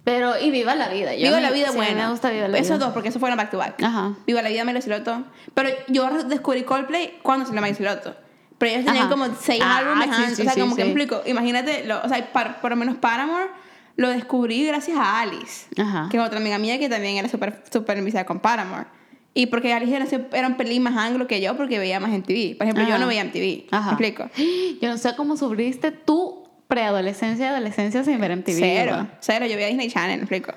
S2: Pero, y Viva la Vida. Yo
S1: Viva
S2: me-
S1: la vida
S2: sí,
S1: buena.
S2: me gusta Viva la
S1: Esos
S2: Vida.
S1: dos, porque esos fueron back to back.
S2: Ajá.
S1: Viva la vida, Mayro Siloto. Pero yo descubrí Coldplay cuando salió Mayro Siloto. Pero ellos tenían
S2: Ajá.
S1: como seis
S2: Ah,
S1: álbumes
S2: sí, sí,
S1: o sea, como que explico. Imagínate, lo- o sea, par- por lo menos Paramore lo descubrí gracias a Alice.
S2: Ajá.
S1: Que es otra amiga mía que también era súper súper enviciada con Paramore. Y porque Alice era, era un pelín más anglo que yo porque veía más en TV. Por ejemplo, yo
S2: Ajá.
S1: no veía en TV.
S2: Ajá.
S1: ¿Me explico? <gasps>
S2: Yo no sé cómo sufriste tu preadolescencia y adolescencia sin ver MTV.
S1: Cero.
S2: ¿verdad?
S1: Cero. Yo veía Disney Channel, ¿me explico?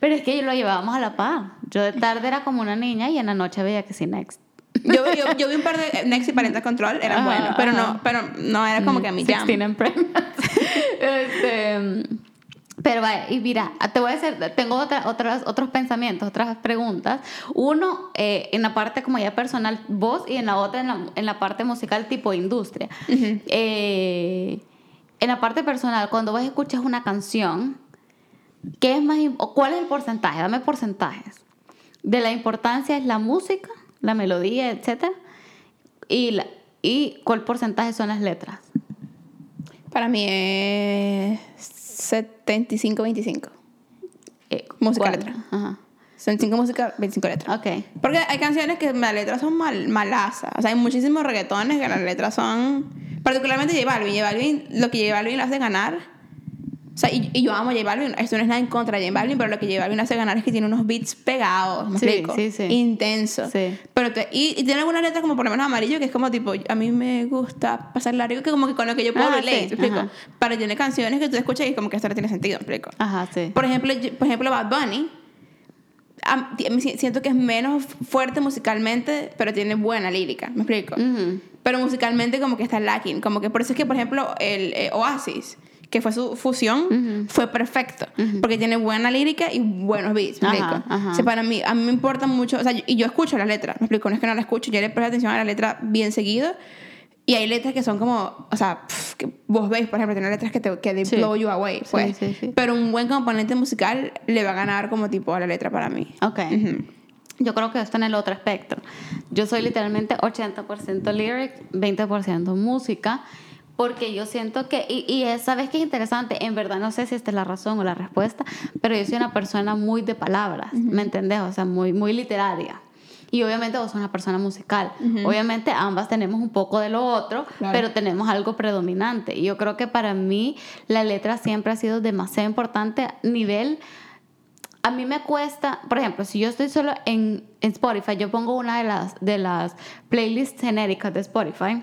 S2: Pero es que lo llevábamos a la paz. Yo de tarde era como una niña y en la noche veía que sí, next.
S1: Yo, yo, yo vi un par de Next y Parental Control, eran
S2: Ajá,
S1: buenos, pero
S2: ajá.
S1: no, pero no era como que a mi jam.
S2: 16 and. <laughs> Este, pero vaya, y mira, te voy a hacer, tengo otra, otras, otros pensamientos, otras preguntas. Uno, eh, en la parte como ya personal, vos, y en la otra, en la, en la parte musical tipo industria. Eh, en la parte personal, cuando vos escuchas una canción, ¿qué es más, o ¿cuál es el porcentaje? Dame porcentajes. De la importancia es la música, la melodía, etcétera, y, la, y cuál porcentaje son las letras.
S1: Para mí es 75-25.
S2: Eh,
S1: Música, letra.
S2: Ajá.
S1: Son 5 músicas, 25 letras.
S2: Ok.
S1: Porque hay canciones que las letras son mal, malazas. O sea, hay muchísimos reggaetones que las letras son. Particularmente J Balvin. J Balvin, lo que J Balvin lo hace ganar. O sea, y, y yo amo a J Balvin. Esto no es nada en contra de J Balvin, pero lo que J Balvin hace ganar es que tiene unos beats pegados. ¿Me
S2: Sí,
S1: explico?
S2: sí, sí.
S1: Intenso.
S2: Sí.
S1: Pero te- y, y tiene algunas letras como por lo menos amarillo, que es como tipo, a mí me gusta pasar largo, que como que con lo que yo puedo
S2: Ah,
S1: relate.
S2: sí,
S1: ¿Me explico?
S2: ajá.
S1: Pero tiene canciones que tú escuchas y como que esto no tiene sentido. ¿Me explico?
S2: Ajá, sí.
S1: Por ejemplo, yo- por ejemplo Bad Bunny, siento que es menos fuerte musicalmente, pero tiene buena lírica, ¿me explico?
S2: Ujú.
S1: Pero musicalmente como que está lacking, como que por eso es que, por ejemplo, el eh, Oasis, que fue su fusión, fue perfecto, porque tiene buena lírica y buenos beats, ¿me
S2: Ajá,
S1: explico?
S2: ajá.
S1: O sea, para mí, a mí me importa mucho, o sea, yo- y yo escucho la letra, ¿me explico? No es que no la escucho, yo le presto atención a la letra bien seguido, y hay letras que son como, o sea, pf, que vos veis, por ejemplo, tiene letras que te que they
S2: Sí.
S1: blow you away, pues.
S2: sí, sí.
S1: Pero un buen componente musical le va a ganar como tipo a la letra para mí.
S2: Ok.
S1: Ujú.
S2: Yo creo que está en el otro espectro. Yo soy literalmente 80% lyric, 20% música, porque yo siento que, y, y es- sabes qué es interesante, en verdad no sé si esta es la razón o la respuesta, pero yo soy una persona muy de palabras, ¿me entendés? O sea, muy, muy literaria. Y obviamente vos sos una persona musical. Obviamente ambas tenemos un poco de lo otro,
S1: Claro.
S2: pero tenemos algo predominante. Y yo creo que para mí la letra siempre ha sido demasiado importante a nivel a mí me cuesta, por ejemplo, si yo estoy solo en, en Spotify, yo pongo una de las, de las playlists genéricas de Spotify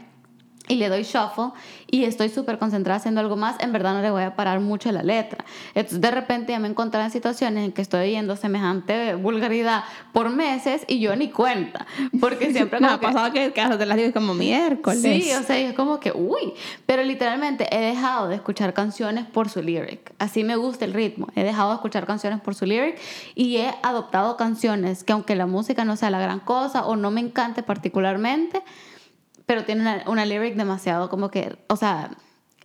S2: y le doy shuffle y estoy súper concentrada haciendo algo más, en verdad no le voy a parar mucho la letra. Entonces de repente ya me he encontrado en situaciones en que estoy oyendo semejante vulgaridad por meses y yo ni cuenta, porque <laughs> siempre
S1: Me ha
S2: que-
S1: pasado que, que te las digo como miércoles.
S2: Sí, o sea, es como que, uy, pero literalmente he dejado de escuchar canciones por su lyric. Así me gusta el ritmo. He dejado de escuchar canciones por su lyric y he adoptado canciones que aunque la música no sea la gran cosa o no me encante particularmente, pero tiene una, una lyric demasiado como que, o sea,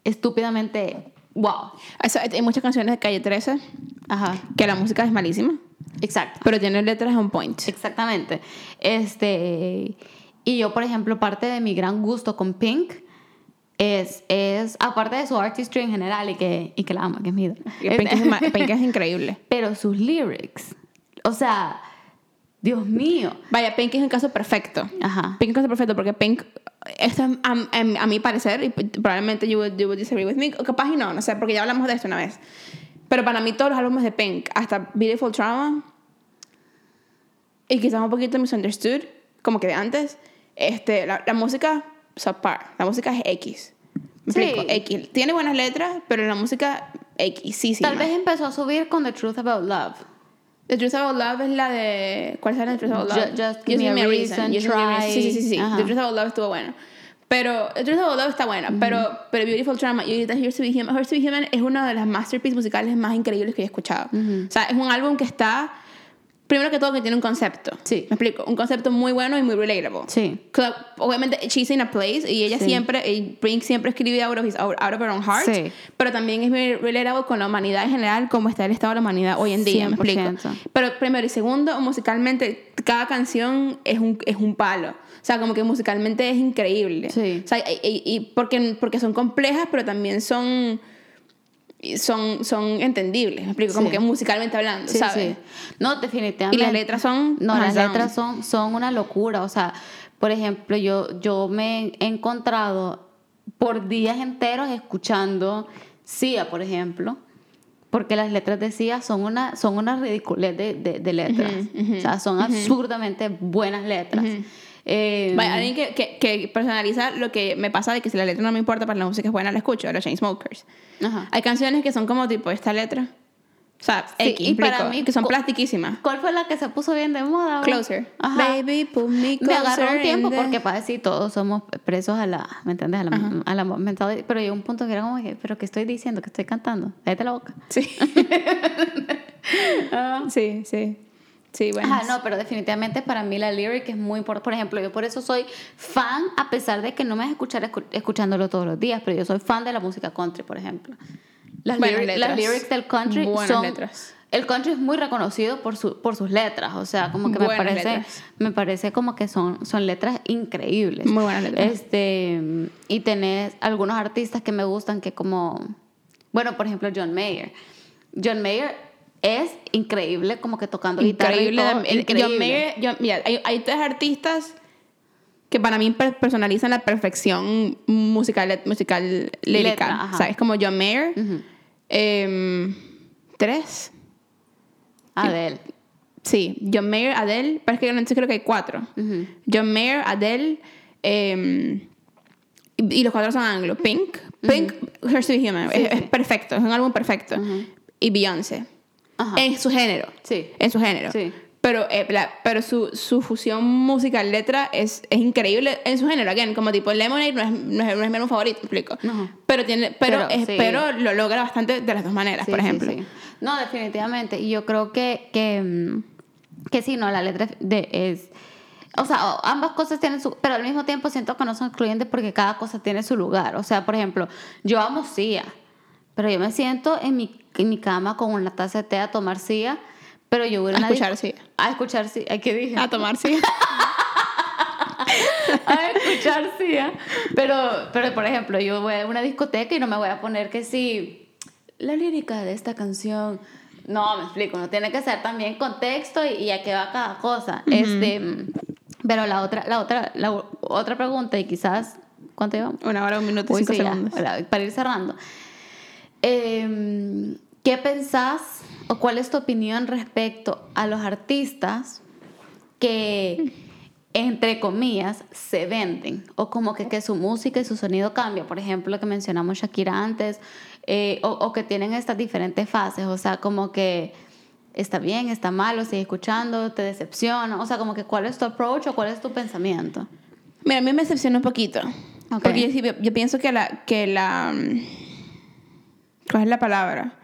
S2: estúpidamente, wow.
S1: Hay muchas canciones de Calle 13
S2: Ajá,
S1: que la música es malísima,
S2: exacto.
S1: pero tiene letras on point.
S2: Exactamente. Este, y yo, por ejemplo, parte de mi gran gusto con Pink es, es aparte de su artistry en general y que, y que la amo, que es mi
S1: Pink, es, Pink es increíble. <laughs>
S2: Pero sus lyrics, o sea, Dios mío.
S1: Vaya, Pink es un caso perfecto.
S2: Ajá.
S1: Pink es un caso perfecto porque Pink, esto es a, a- a mi parecer, y probablemente you would, you would disagree with me, o capaz y no, no sé, porque ya hablamos de esto una vez. Pero para mí todos los álbumes de Pink, hasta Beautiful Trauma, y quizás un poquito Misunderstood, como que de antes, este, la, la música subpar, la música es X. ¿Me
S2: Sí.
S1: explico? X. Tiene buenas letras, pero la música X, sí, sí.
S2: Tal vez empezó a subir con The Truth About Love.
S1: The Truth About Love es la de. ¿Cuál de The Truth About Love?
S2: Ju- Just Give Me a Reason,
S1: Just Me a
S2: Try.
S1: Sí, sí, sí. sí.
S2: Ajá.
S1: The Truth About Love estuvo bueno. Pero The Truth About Love está buena. pero, pero Beautiful Trauma y ahorita Here's to Be Human. Here's to Be Human es una de las masterpieces musicales más increíbles que he escuchado. O sea, es un álbum que está. Primero que todo, que tiene un concepto.
S2: Sí.
S1: Me explico. Un concepto muy bueno y muy relatable.
S2: Sí.
S1: Club, obviamente, she's in a place y ella
S2: Sí.
S1: siempre, y Brink siempre escribe out of, his, out, of her own heart,
S2: Sí.
S1: pero también es muy relatable con la humanidad en general, como está el estado de la humanidad hoy en día, me explico.
S2: 100%.
S1: Pero primero y segundo, musicalmente, cada canción es un, es un palo. O sea, como que musicalmente es increíble.
S2: Sí.
S1: O sea, y, y- y porque, porque son complejas, pero también son, son, son entendibles, me explico, como que musicalmente hablando,
S2: Sí,
S1: ¿sabes?
S2: sí. No,
S1: Y
S2: definitivamente.
S1: las letras son...
S2: No, las
S1: down.
S2: letras son, son una locura. O sea, por ejemplo, yo, yo me he encontrado por días enteros escuchando Sia, por ejemplo, porque las letras de Sia son una, son una ridiculez de, de, de letras. O sea, son absurdamente buenas letras. Eh,
S1: Vaya, alguien que, que, que personaliza lo que me pasa de que si la letra no me importa, pero la música es buena, la escucho, los Chainsmokers.
S2: ajá.
S1: Hay canciones que son como tipo esta letra. O sea,
S2: Sí,
S1: X,
S2: y para
S1: explico,
S2: mí,
S1: que son plastiquísimas.
S2: ¿Cuál fue la que se puso bien de moda? güey?
S1: Closer.
S2: Ajá.
S1: Baby, pull me
S2: Me agarró
S1: closer
S2: un tiempo
S1: the-
S2: porque para decir todos somos presos a la, ¿me entiendes? A la, a la mentalidad. Pero llegó un punto que era como que, ¿pero qué estoy diciendo? ¿Qué estoy cantando? Cállate la boca.
S1: Sí. <laughs> sí, sí. Sí, bueno.
S2: Ajá, no, pero definitivamente para mí la lyric es muy importante. Por ejemplo, yo por eso soy fan, a pesar de que no me vas a escuchar escu- escuchándolo todos los días, pero yo soy fan de la música country, por ejemplo. Las, lyric- las lyrics del country
S1: Buenas
S2: son...
S1: letras.
S2: El country es muy reconocido por, su, por sus letras, o sea, como que me parece,
S1: letras.
S2: me parece como que son, son letras increíbles.
S1: Muy buenas letras.
S2: Este, y tenés algunos artistas que me gustan que como, bueno, por ejemplo, John Mayer. John Mayer es increíble como que tocando
S1: increíble.
S2: guitarra y todo, increíble.
S1: John- mira, hay, hay tres artistas que para mí per- personalizan la perfección musical, musical lírica. O sea, es como John Mayer. Em, tres.
S2: Adele.
S1: Sí, John Mayer, Adele, pero es que no sé, creo que hay cuatro. John Mayer, Adele, em, y, y los cuatro son anglo. Pink, Pink, to Be Human.
S2: Sí,
S1: es, es perfecto, es un álbum perfecto. Y Beyoncé.
S2: Ajá.
S1: En su género.
S2: Sí.
S1: En su género.
S2: Sí.
S1: Pero, eh, la- pero su, su fusión musical-letra es, es increíble en su género. Again, como tipo Lemonade no es, no es, no es mi álbum favorito, ¿me explico.
S2: Ajá.
S1: Pero, tiene, pero,
S2: Pero,
S1: es-
S2: sí.
S1: pero lo logra bastante de las dos maneras,
S2: Sí,
S1: por ejemplo.
S2: sí. No, definitivamente. Y yo creo que, que, mm, que sí, no, la letra de, es... O sea, ambas cosas tienen su... Pero al mismo tiempo siento que no son excluyentes porque cada cosa tiene su lugar. O sea, por ejemplo, yo amo Sia, pero yo me siento en mi, en mi cama con una taza de té a tomar Sia, pero yo voy a
S1: escuchar Sia.
S2: A escuchar. Ay, ¿Qué dije?
S1: A tomar, sí. <laughs>
S2: a escuchar Sia. Pero, pero, por ejemplo, yo voy a una discoteca y no me voy a poner que sí, la lírica de esta canción. No, me explico, no tiene que ser también contexto y, y a qué va cada cosa. este, pero la otra, la otra, la otra pregunta, y quizás, ¿cuánto llevamos?
S1: Una hora, un minuto y cinco
S2: sí,
S1: segundos.
S2: para, para ir cerrando. Eh, ¿Qué pensás o cuál es tu opinión respecto a los artistas que, entre comillas, se venden? O como que, que su música y su sonido cambia. Por ejemplo, lo que mencionamos Shakira antes. eh, o, o que tienen estas diferentes fases. O sea, como que está bien, está mal, o sigue escuchando, te decepciona. O sea, como que cuál es tu approach o cuál es tu pensamiento.
S1: Mira, a mí me decepciona un poquito.
S2: Ok.
S1: Porque yo, yo- pienso que la, que la... ¿Cuál es la palabra?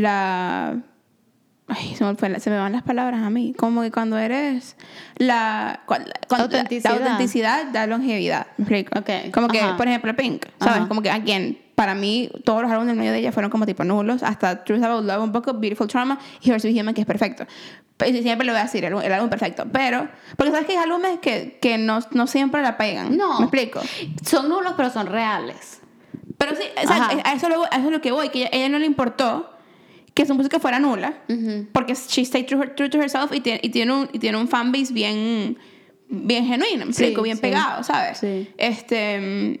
S1: La... Ay, se me, fue la- se me van las palabras a mí. Como que cuando eres... La, cua- la- cuando- la-
S2: Autenticidad.
S1: La, autenticidad da longevidad. ¿Me explico?
S2: Ok,
S1: Como que,
S2: ajá.
S1: por ejemplo, Pink. ¿Sabes?
S2: Ajá.
S1: Como que, again, para mí, todos los álbumes del medio de ella fueron como tipo nulos. Hasta Truth About Love, un poco Beautiful Trauma y Here's Human, que es perfecto. Pero sí, siempre lo voy a decir, el, el álbum perfecto. Pero, porque sabes que hay álbumes que, que no, no siempre la pegan.
S2: No.
S1: ¿Me explico?
S2: Son nulos, pero son reales.
S1: Pero sí, o sea, a, eso lo- a eso es lo que voy, que ella, ella no le importó que su música fuera nula,
S2: Ujú.
S1: porque she stayed true, true to herself y tiene, y tiene un, y tiene un fanbase bien, bien genuino,
S2: Sí,
S1: bien
S2: sí.
S1: pegado, ¿sabes?
S2: Sí.
S1: Este,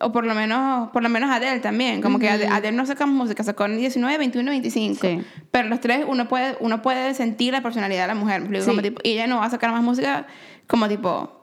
S1: o por lo menos, por lo menos Adele también, como que Adele, Adele no saca música, sacó en 19, 21, 25,
S2: Sí.
S1: pero los tres uno puede, uno puede sentir la personalidad de la mujer, como tipo, y ella no va a sacar más música como tipo...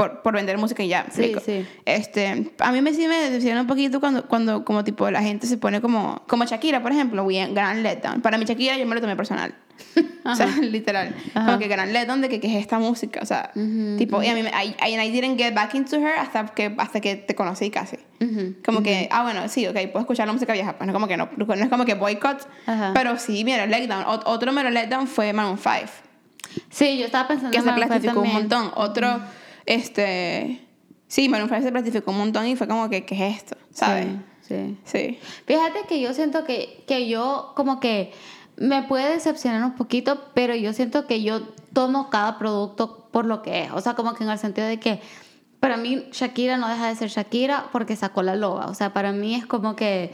S1: Por, por vender música y ya,
S2: Sí, sí.
S1: Este, a mí me sí me decepciona un poquito cuando, cuando como tipo la gente se pone como, como Shakira, por ejemplo, bien, gran letdown. Para mí Shakira yo me lo tomé personal. <laughs> o sea, literal.
S2: Ajá.
S1: Como que gran letdown de que, que es esta música, o sea, tipo, y a mí, me- I, I, I didn't get back into her hasta que, hasta que te conocí casi.
S2: Ujú.
S1: Como que, ah, bueno, sí, ok, puedo escuchar la música vieja, pues no como que no, no es como que boycott, pero sí, mira, letdown. Ot- otro mero letdown fue Maroon 5
S2: Sí, yo estaba pensando
S1: que se plastificó un montón. Otro, este, sí, Maroon 5 se plastificó un montón y fue como que, ¿qué es esto? ¿Sabes?
S2: Sí, sí.
S1: Sí.
S2: Fíjate que yo siento que, que yo como que me puede decepcionar un poquito, pero yo siento que yo tomo cada producto por lo que es. O sea, como que en el sentido de que para mí Shakira no deja de ser Shakira porque sacó la loba. O sea, para mí es como que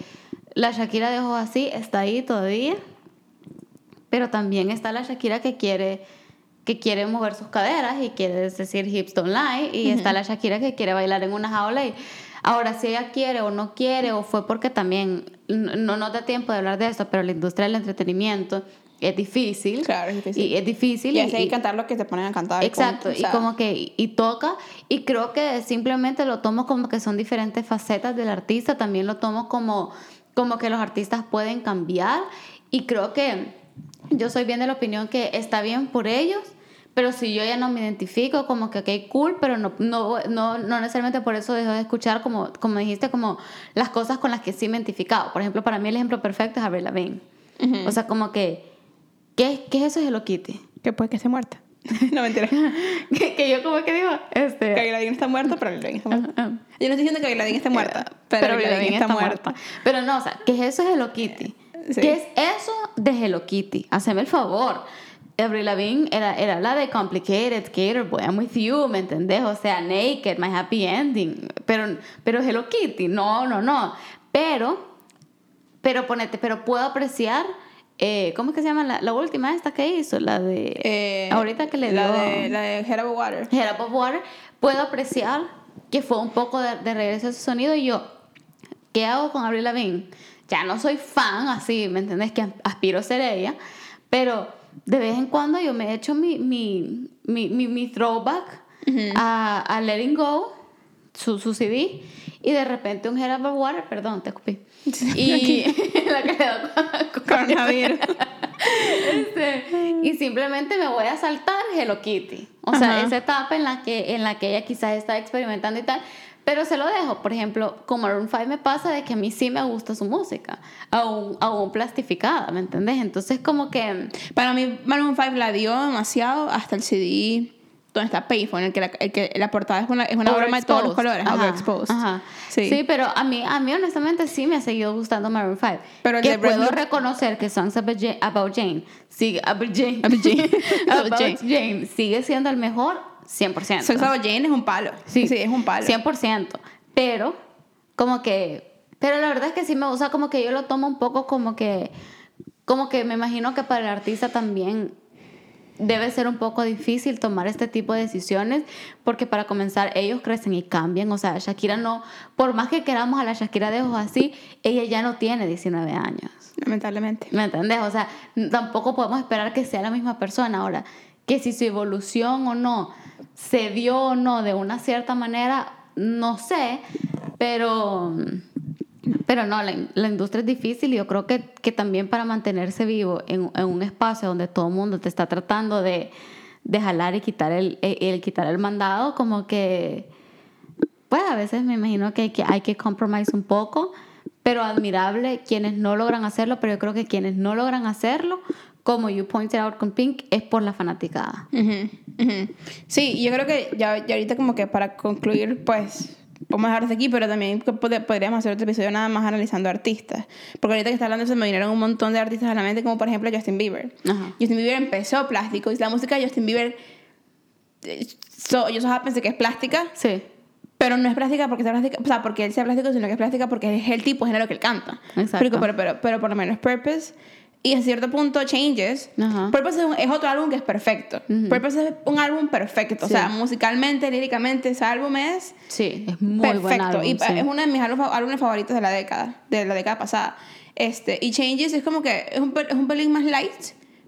S2: la Shakira de ojos así está ahí todavía, pero también está la Shakira que quiere que quiere mover sus caderas y quiere decir hips don't lie y está la Shakira que quiere bailar en una jaula y ahora si ella quiere o no quiere o fue porque también no nos da tiempo de hablar de esto pero la industria del entretenimiento es difícil
S1: Claro, es difícil.
S2: y es difícil
S1: Y
S2: y- y-
S1: cantar lo que te ponen a cantar. y
S2: Exacto,
S1: o
S2: y
S1: sea,
S2: como que y toca y creo que simplemente lo tomo como que son diferentes facetas del artista, también lo tomo como como que los artistas pueden cambiar Y creo que yo soy bien de la opinión que está bien por ellos, pero si yo ya no me identifico, como que, ok, cool, pero no, no, no, no necesariamente por eso dejo de escuchar, como, como dijiste, como las cosas con las que sí me he identificado. Por ejemplo, para mí el ejemplo perfecto es Avril Lavigne. O sea, como que, ¿qué, ¿qué es eso de Hello Kitty?
S1: Que puede que esté muerta. <laughs> no, mentira. <laughs>
S2: que, que yo como que digo, este...
S1: Que Aguiladín está muerta, pero Aguiladín está muerta.
S2: Ah,
S1: Yo no estoy diciendo que Aguiladín esté muerta, pero,
S2: Avril
S1: está,
S2: Lavigne
S1: muerta.
S2: Pero no, o sea, ¿qué es eso de Hello Kitty?
S1: sí.
S2: ¿Qué es eso de Hello Kitty? Haceme el favor. Avril Lavigne era, era la de Complicated, Skater Boy, I'm with you, ¿me entendés? O sea, Naked, My Happy Ending. Pero, pero Hello Kitty, no, no, no. Pero, pero ponete, pero puedo apreciar, eh, ¿cómo es que se llama la, la última esta que hizo? La de...
S1: Eh,
S2: ahorita que le
S1: la
S2: dio...
S1: De, la de Head Water.
S2: Head of Water, puedo apreciar que fue un poco de, de regreso a ese sonido y yo, ¿qué hago con Avril Lavigne? Ya no soy fan así, ¿me entendés? Que aspiro a ser ella, pero de vez en cuando yo me he hecho mi, mi, mi, mi, mi throwback a, a Letting Go, su, su CD, y de repente un Head of Water, perdón, te escupí. Y <laughs> la que le
S1: Coronavirus.
S2: este, y simplemente me voy a saltar Hello Kitty. O sea,
S1: Ajá.
S2: esa etapa en la, que, en la que ella quizás está experimentando y tal. Pero se lo dejo. Por ejemplo, con Maroon 5 me pasa de que a mí sí me gusta su música. Aún, aún plastificada, ¿me entendés? Entonces como que...
S1: Para mí, Maroon 5 la dio demasiado hasta el CD donde está Payphone, el que la, el que la portada es una, es una broma de todos los colores,
S2: Ajá,
S1: overexposed.
S2: ajá.
S1: Sí.
S2: Sí. pero a mí, a mí honestamente sí me ha seguido gustando Maroon 5.
S1: Pero
S2: que
S1: Brand
S2: puedo reconocer que Songs About Jane, About Jane sigue, <laughs> About Jane,
S1: About Jane.
S2: About.
S1: Jane
S2: sigue siendo el mejor 100%.
S1: Sex Jane es un palo. Sí, sí, es un palo.
S2: 100%. Pero, como que. Pero la verdad es que sí me gusta, como que yo lo tomo un poco como que. Como que me imagino que para el artista también debe ser un poco difícil tomar este tipo de decisiones porque para comenzar ellos crecen y cambian, o sea, Shakira no, por más que queramos a la Shakira de ojos así, ella ya no tiene 19 años.
S1: Lamentablemente.
S2: ¿Me entendés? O sea, tampoco podemos esperar que sea la misma persona. Ahora, que si su evolución o no se dio o no de una cierta manera, no sé, pero, pero no, la, la industria es difícil y yo creo que, que también para mantenerse vivo en, en un espacio donde todo el mundo te está tratando de, de jalar y quitar el, el, el quitar el mandado, como que, pues a veces me imagino que hay que, hay que compromise un poco, pero admirable quienes no logran hacerlo, pero yo creo que quienes no logran hacerlo, como you pointed out con Pink, es por la fanaticada.
S1: Ujú, ujú. Sí, yo creo que ya, ya ahorita como que para concluir, pues, vamos a dejar desde aquí, pero también podríamos hacer otro episodio nada más analizando artistas. Porque ahorita que está hablando se me vinieron un montón de artistas a la mente, como por ejemplo Justin Bieber.
S2: Ajá.
S1: Justin Bieber empezó plástico y la música de Justin Bieber, eh, so, yo solo pensé que es plástica,
S2: Sí,
S1: pero no es plástica porque sea plástica, o sea, porque él sea plástico, sino que es plástica porque es el tipo de género que él canta.
S2: Exacto.
S1: Pero, pero, pero, pero por lo menos Purpose y a cierto punto Changes.
S2: Ajá.
S1: Purpose es, un- es otro álbum que es perfecto. Purpose es un álbum perfecto. O
S2: Sí.
S1: sea, musicalmente, líricamente, ese álbum es
S2: sí, es muy
S1: perfecto.
S2: buen álbum.
S1: y
S2: sí.
S1: es uno de mis álbumes, favoritos de la década, de la década pasada. Este, y Changes es como que es un, es un pelín más light,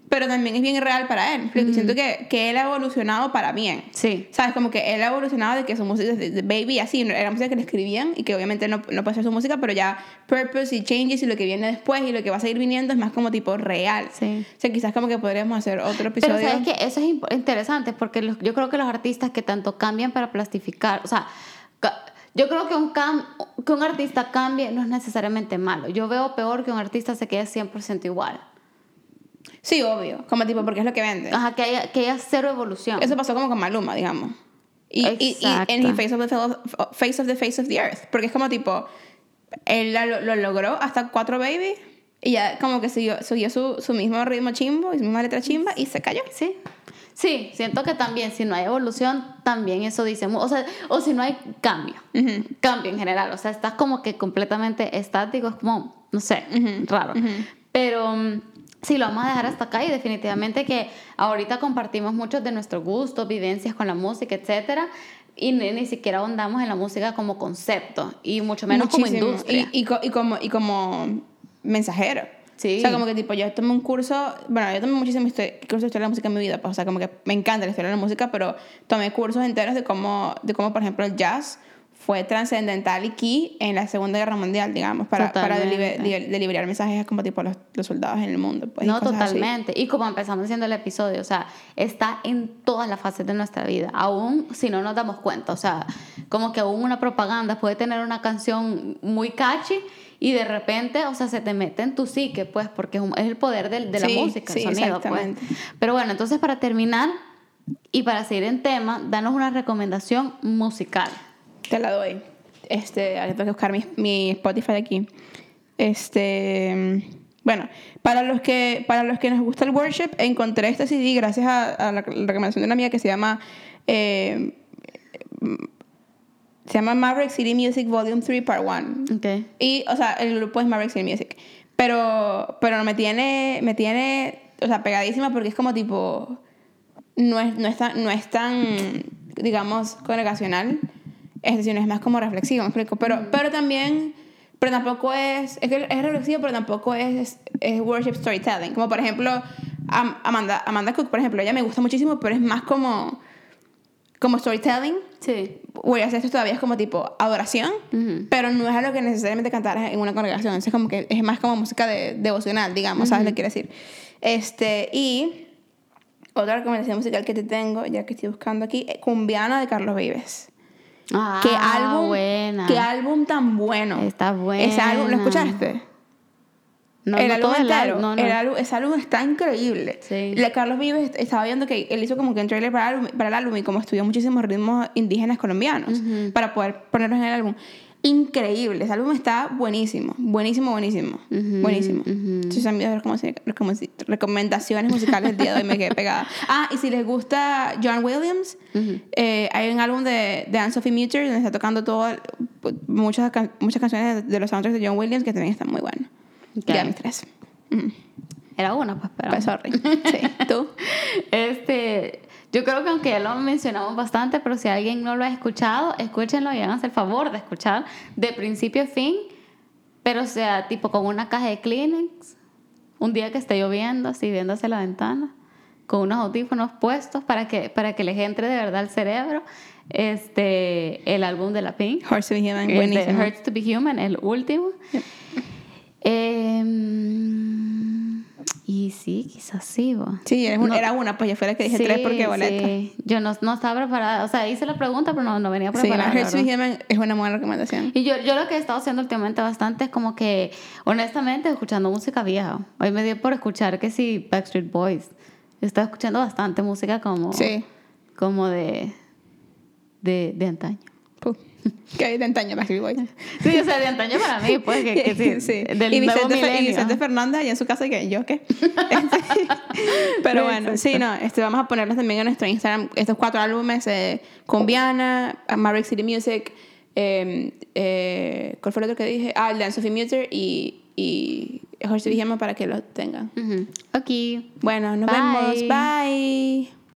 S1: pero también es bien real para él. Porque siento que, que él ha evolucionado para bien.
S2: Sí.
S1: ¿Sabes? Como que él ha evolucionado de que su música de, de Baby, así, era música que le escribían y que obviamente no, no puede ser su música, pero ya Purpose y Changes y lo que viene después y lo que va a seguir viniendo es más como tipo real.
S2: Sí.
S1: O sea, quizás como que podríamos hacer otro episodio.
S2: Pero sabes que eso es interesante porque los- yo creo que los artistas que tanto cambian para plastificar, o sea, yo creo que un, cam- que un artista cambie no es necesariamente malo. Yo veo peor que un artista se quede 100% igual.
S1: Sí, obvio. Como tipo, porque es lo que vende.
S2: Ajá, que haya, que haya cero evolución.
S1: Eso pasó como con Maluma, digamos. Y, y, y en face of, the, face of the Face of the Earth. Porque es como tipo, él lo, lo logró hasta cuatro baby y ya como que siguió, siguió su, su mismo ritmo chimbo y su misma letra chimba y se cayó.
S2: Sí. Sí, siento que también si no hay evolución, también eso dice, o sea, o si no hay cambio, cambio en general, o sea, estás como que completamente estático, es como, no sé, raro. Pero mm, sí, lo vamos a dejar hasta acá y definitivamente que ahorita compartimos muchos de nuestros gustos, vivencias con la música, etcétera, y ni, ni siquiera ahondamos en la música como concepto y mucho menos como industria.
S1: Y, y, y como, y como mensajero.
S2: Sí.
S1: O sea, como que tipo, yo tomé un curso, bueno, yo tomé muchísimo cursos de historia de la música en mi vida, pues, o sea, como que me encanta la historia de la música, pero tomé cursos enteros de cómo, de cómo por ejemplo, el jazz fue trascendental y key en la Segunda Guerra Mundial, digamos, para, para de- deliberar mensajes como tipo los, los soldados en el mundo. Pues, y
S2: no,
S1: así.
S2: totalmente. Y como empezamos haciendo el episodio, o sea, está en todas las fases de nuestra vida, aún si no nos damos cuenta. O sea, como que aún una propaganda puede tener una canción muy catchy y de repente, o sea, se te mete en tu psique, pues, porque es, un- es el poder del- de, la
S1: Sí,
S2: música, el
S1: sí,
S2: sonido, pues. Pero bueno, entonces para terminar y para seguir en tema, danos una recomendación musical.
S1: Te la doy. Este, tengo que buscar mi, mi Spotify aquí. Este, bueno, para los que para los que nos gusta el worship, encontré este CD gracias a, a la, recomendación de una amiga que se llama eh, se llama Maverick City Music Volume 3 Part 1.
S2: Ok.
S1: Y, o sea, el grupo es Maverick City Music. Pero, pero no me tiene, me tiene, o sea, pegadísima porque es como tipo, no es, no es, tan, no es tan, digamos, congregacional. Es decir, no es más como reflexivo, me explico. Pero, pero también, pero tampoco es, es que es reflexivo, pero tampoco es, es worship storytelling. Como por ejemplo, Am- Amanda, Amanda Cook, por ejemplo, ella me gusta muchísimo, pero es más como, como storytelling.
S2: Sí.
S1: William esto todavía es como tipo adoración, pero no es algo que necesariamente cantaras en una congregación. Es como que es más como música de, devocional, digamos, ¿sabes lo que quiero decir? Este, y otra recomendación musical que te tengo, ya que estoy buscando aquí, eh, Cumbiana de Carlos Vives.
S2: Ah,
S1: ¿Qué álbum?
S2: buena.
S1: ¿Qué álbum tan bueno?
S2: Está
S1: Ese álbum, ¿lo escuchaste?
S2: No,
S1: el
S2: no
S1: álbum
S2: todo el
S1: entero.
S2: álbum, no.
S1: El álbum, ese álbum está increíble.
S2: Sí.
S1: La Carlos Vives estaba viendo que él hizo como que un trailer para el álbum, para el álbum y como estudió muchísimos ritmos indígenas colombianos para poder ponerlos en el álbum. Increíble. Ese álbum está buenísimo. Buenísimo, buenísimo.
S2: Ujú,
S1: buenísimo.
S2: ujú.
S1: Entonces, a mí las recomendaciones- musicales del día de hoy me quedé pegada. <laughs> Ah, y si les gusta John Williams, eh, hay un álbum de, de Anne-Sophie Mutter donde está tocando todo, muchas, muchas canciones de, los soundtracks de John Williams que también están muy buenos.
S2: Ok.
S1: Ya mis tres. Ujú.
S2: Era una, pues, pero.
S1: Pues sorry. Sí. ¿Tú? <laughs>
S2: Este, yo creo que aunque ya lo mencionamos bastante, pero si alguien no lo ha escuchado, escúchenlo y háganse el favor de escuchar de principio a fin, pero sea, tipo con una caja de Kleenex, un día que esté lloviendo, así viendo hacia la ventana, con unos audífonos puestos para que, para que les entre de verdad al cerebro este, el álbum de la Pink.
S1: Horse to be Human,
S2: Este,
S1: buenísimo.
S2: Hurts to be Human, el último. Em, y sí, quizás sí. va.
S1: Sí, eres un-
S2: No.
S1: era una, pues yo fue la que dije
S2: Sí,
S1: tres porque boleta.
S2: sí. Yo no, no estaba preparada. O sea, hice la pregunta, pero no, no venía
S1: Sí, la
S2: preparada. la verdad.
S1: Human es una buena recomendación.
S2: y yo, yo lo que he estado haciendo últimamente bastante es como que, honestamente, escuchando música vieja. Hoy me dio por escuchar que sí, Backstreet Boys. Estaba escuchando bastante música como,
S1: Sí.
S2: como de, de, de antaño. <laughs>
S1: Que de antaño Backstreet Boys.
S2: Sí, o sea, de antaño para mí, pues, que, que <laughs> sí, del
S1: y,
S2: nuevo
S1: Vicente, Fe- y. Vicente Fernández allá en su casa que yo qué. <laughs> Pero bueno, sí, no, este, vamos a ponerlos también en nuestro Instagram estos cuatro álbumes eh, Cumbiana, Maverick City Music, eh, eh, ¿cuál fue el otro que dije? Ah, el de Sophie Mutter y, y be Human para que los tengan.
S2: Ujú. Ok.
S1: Bueno, nos
S2: Bye.
S1: vemos. Bye.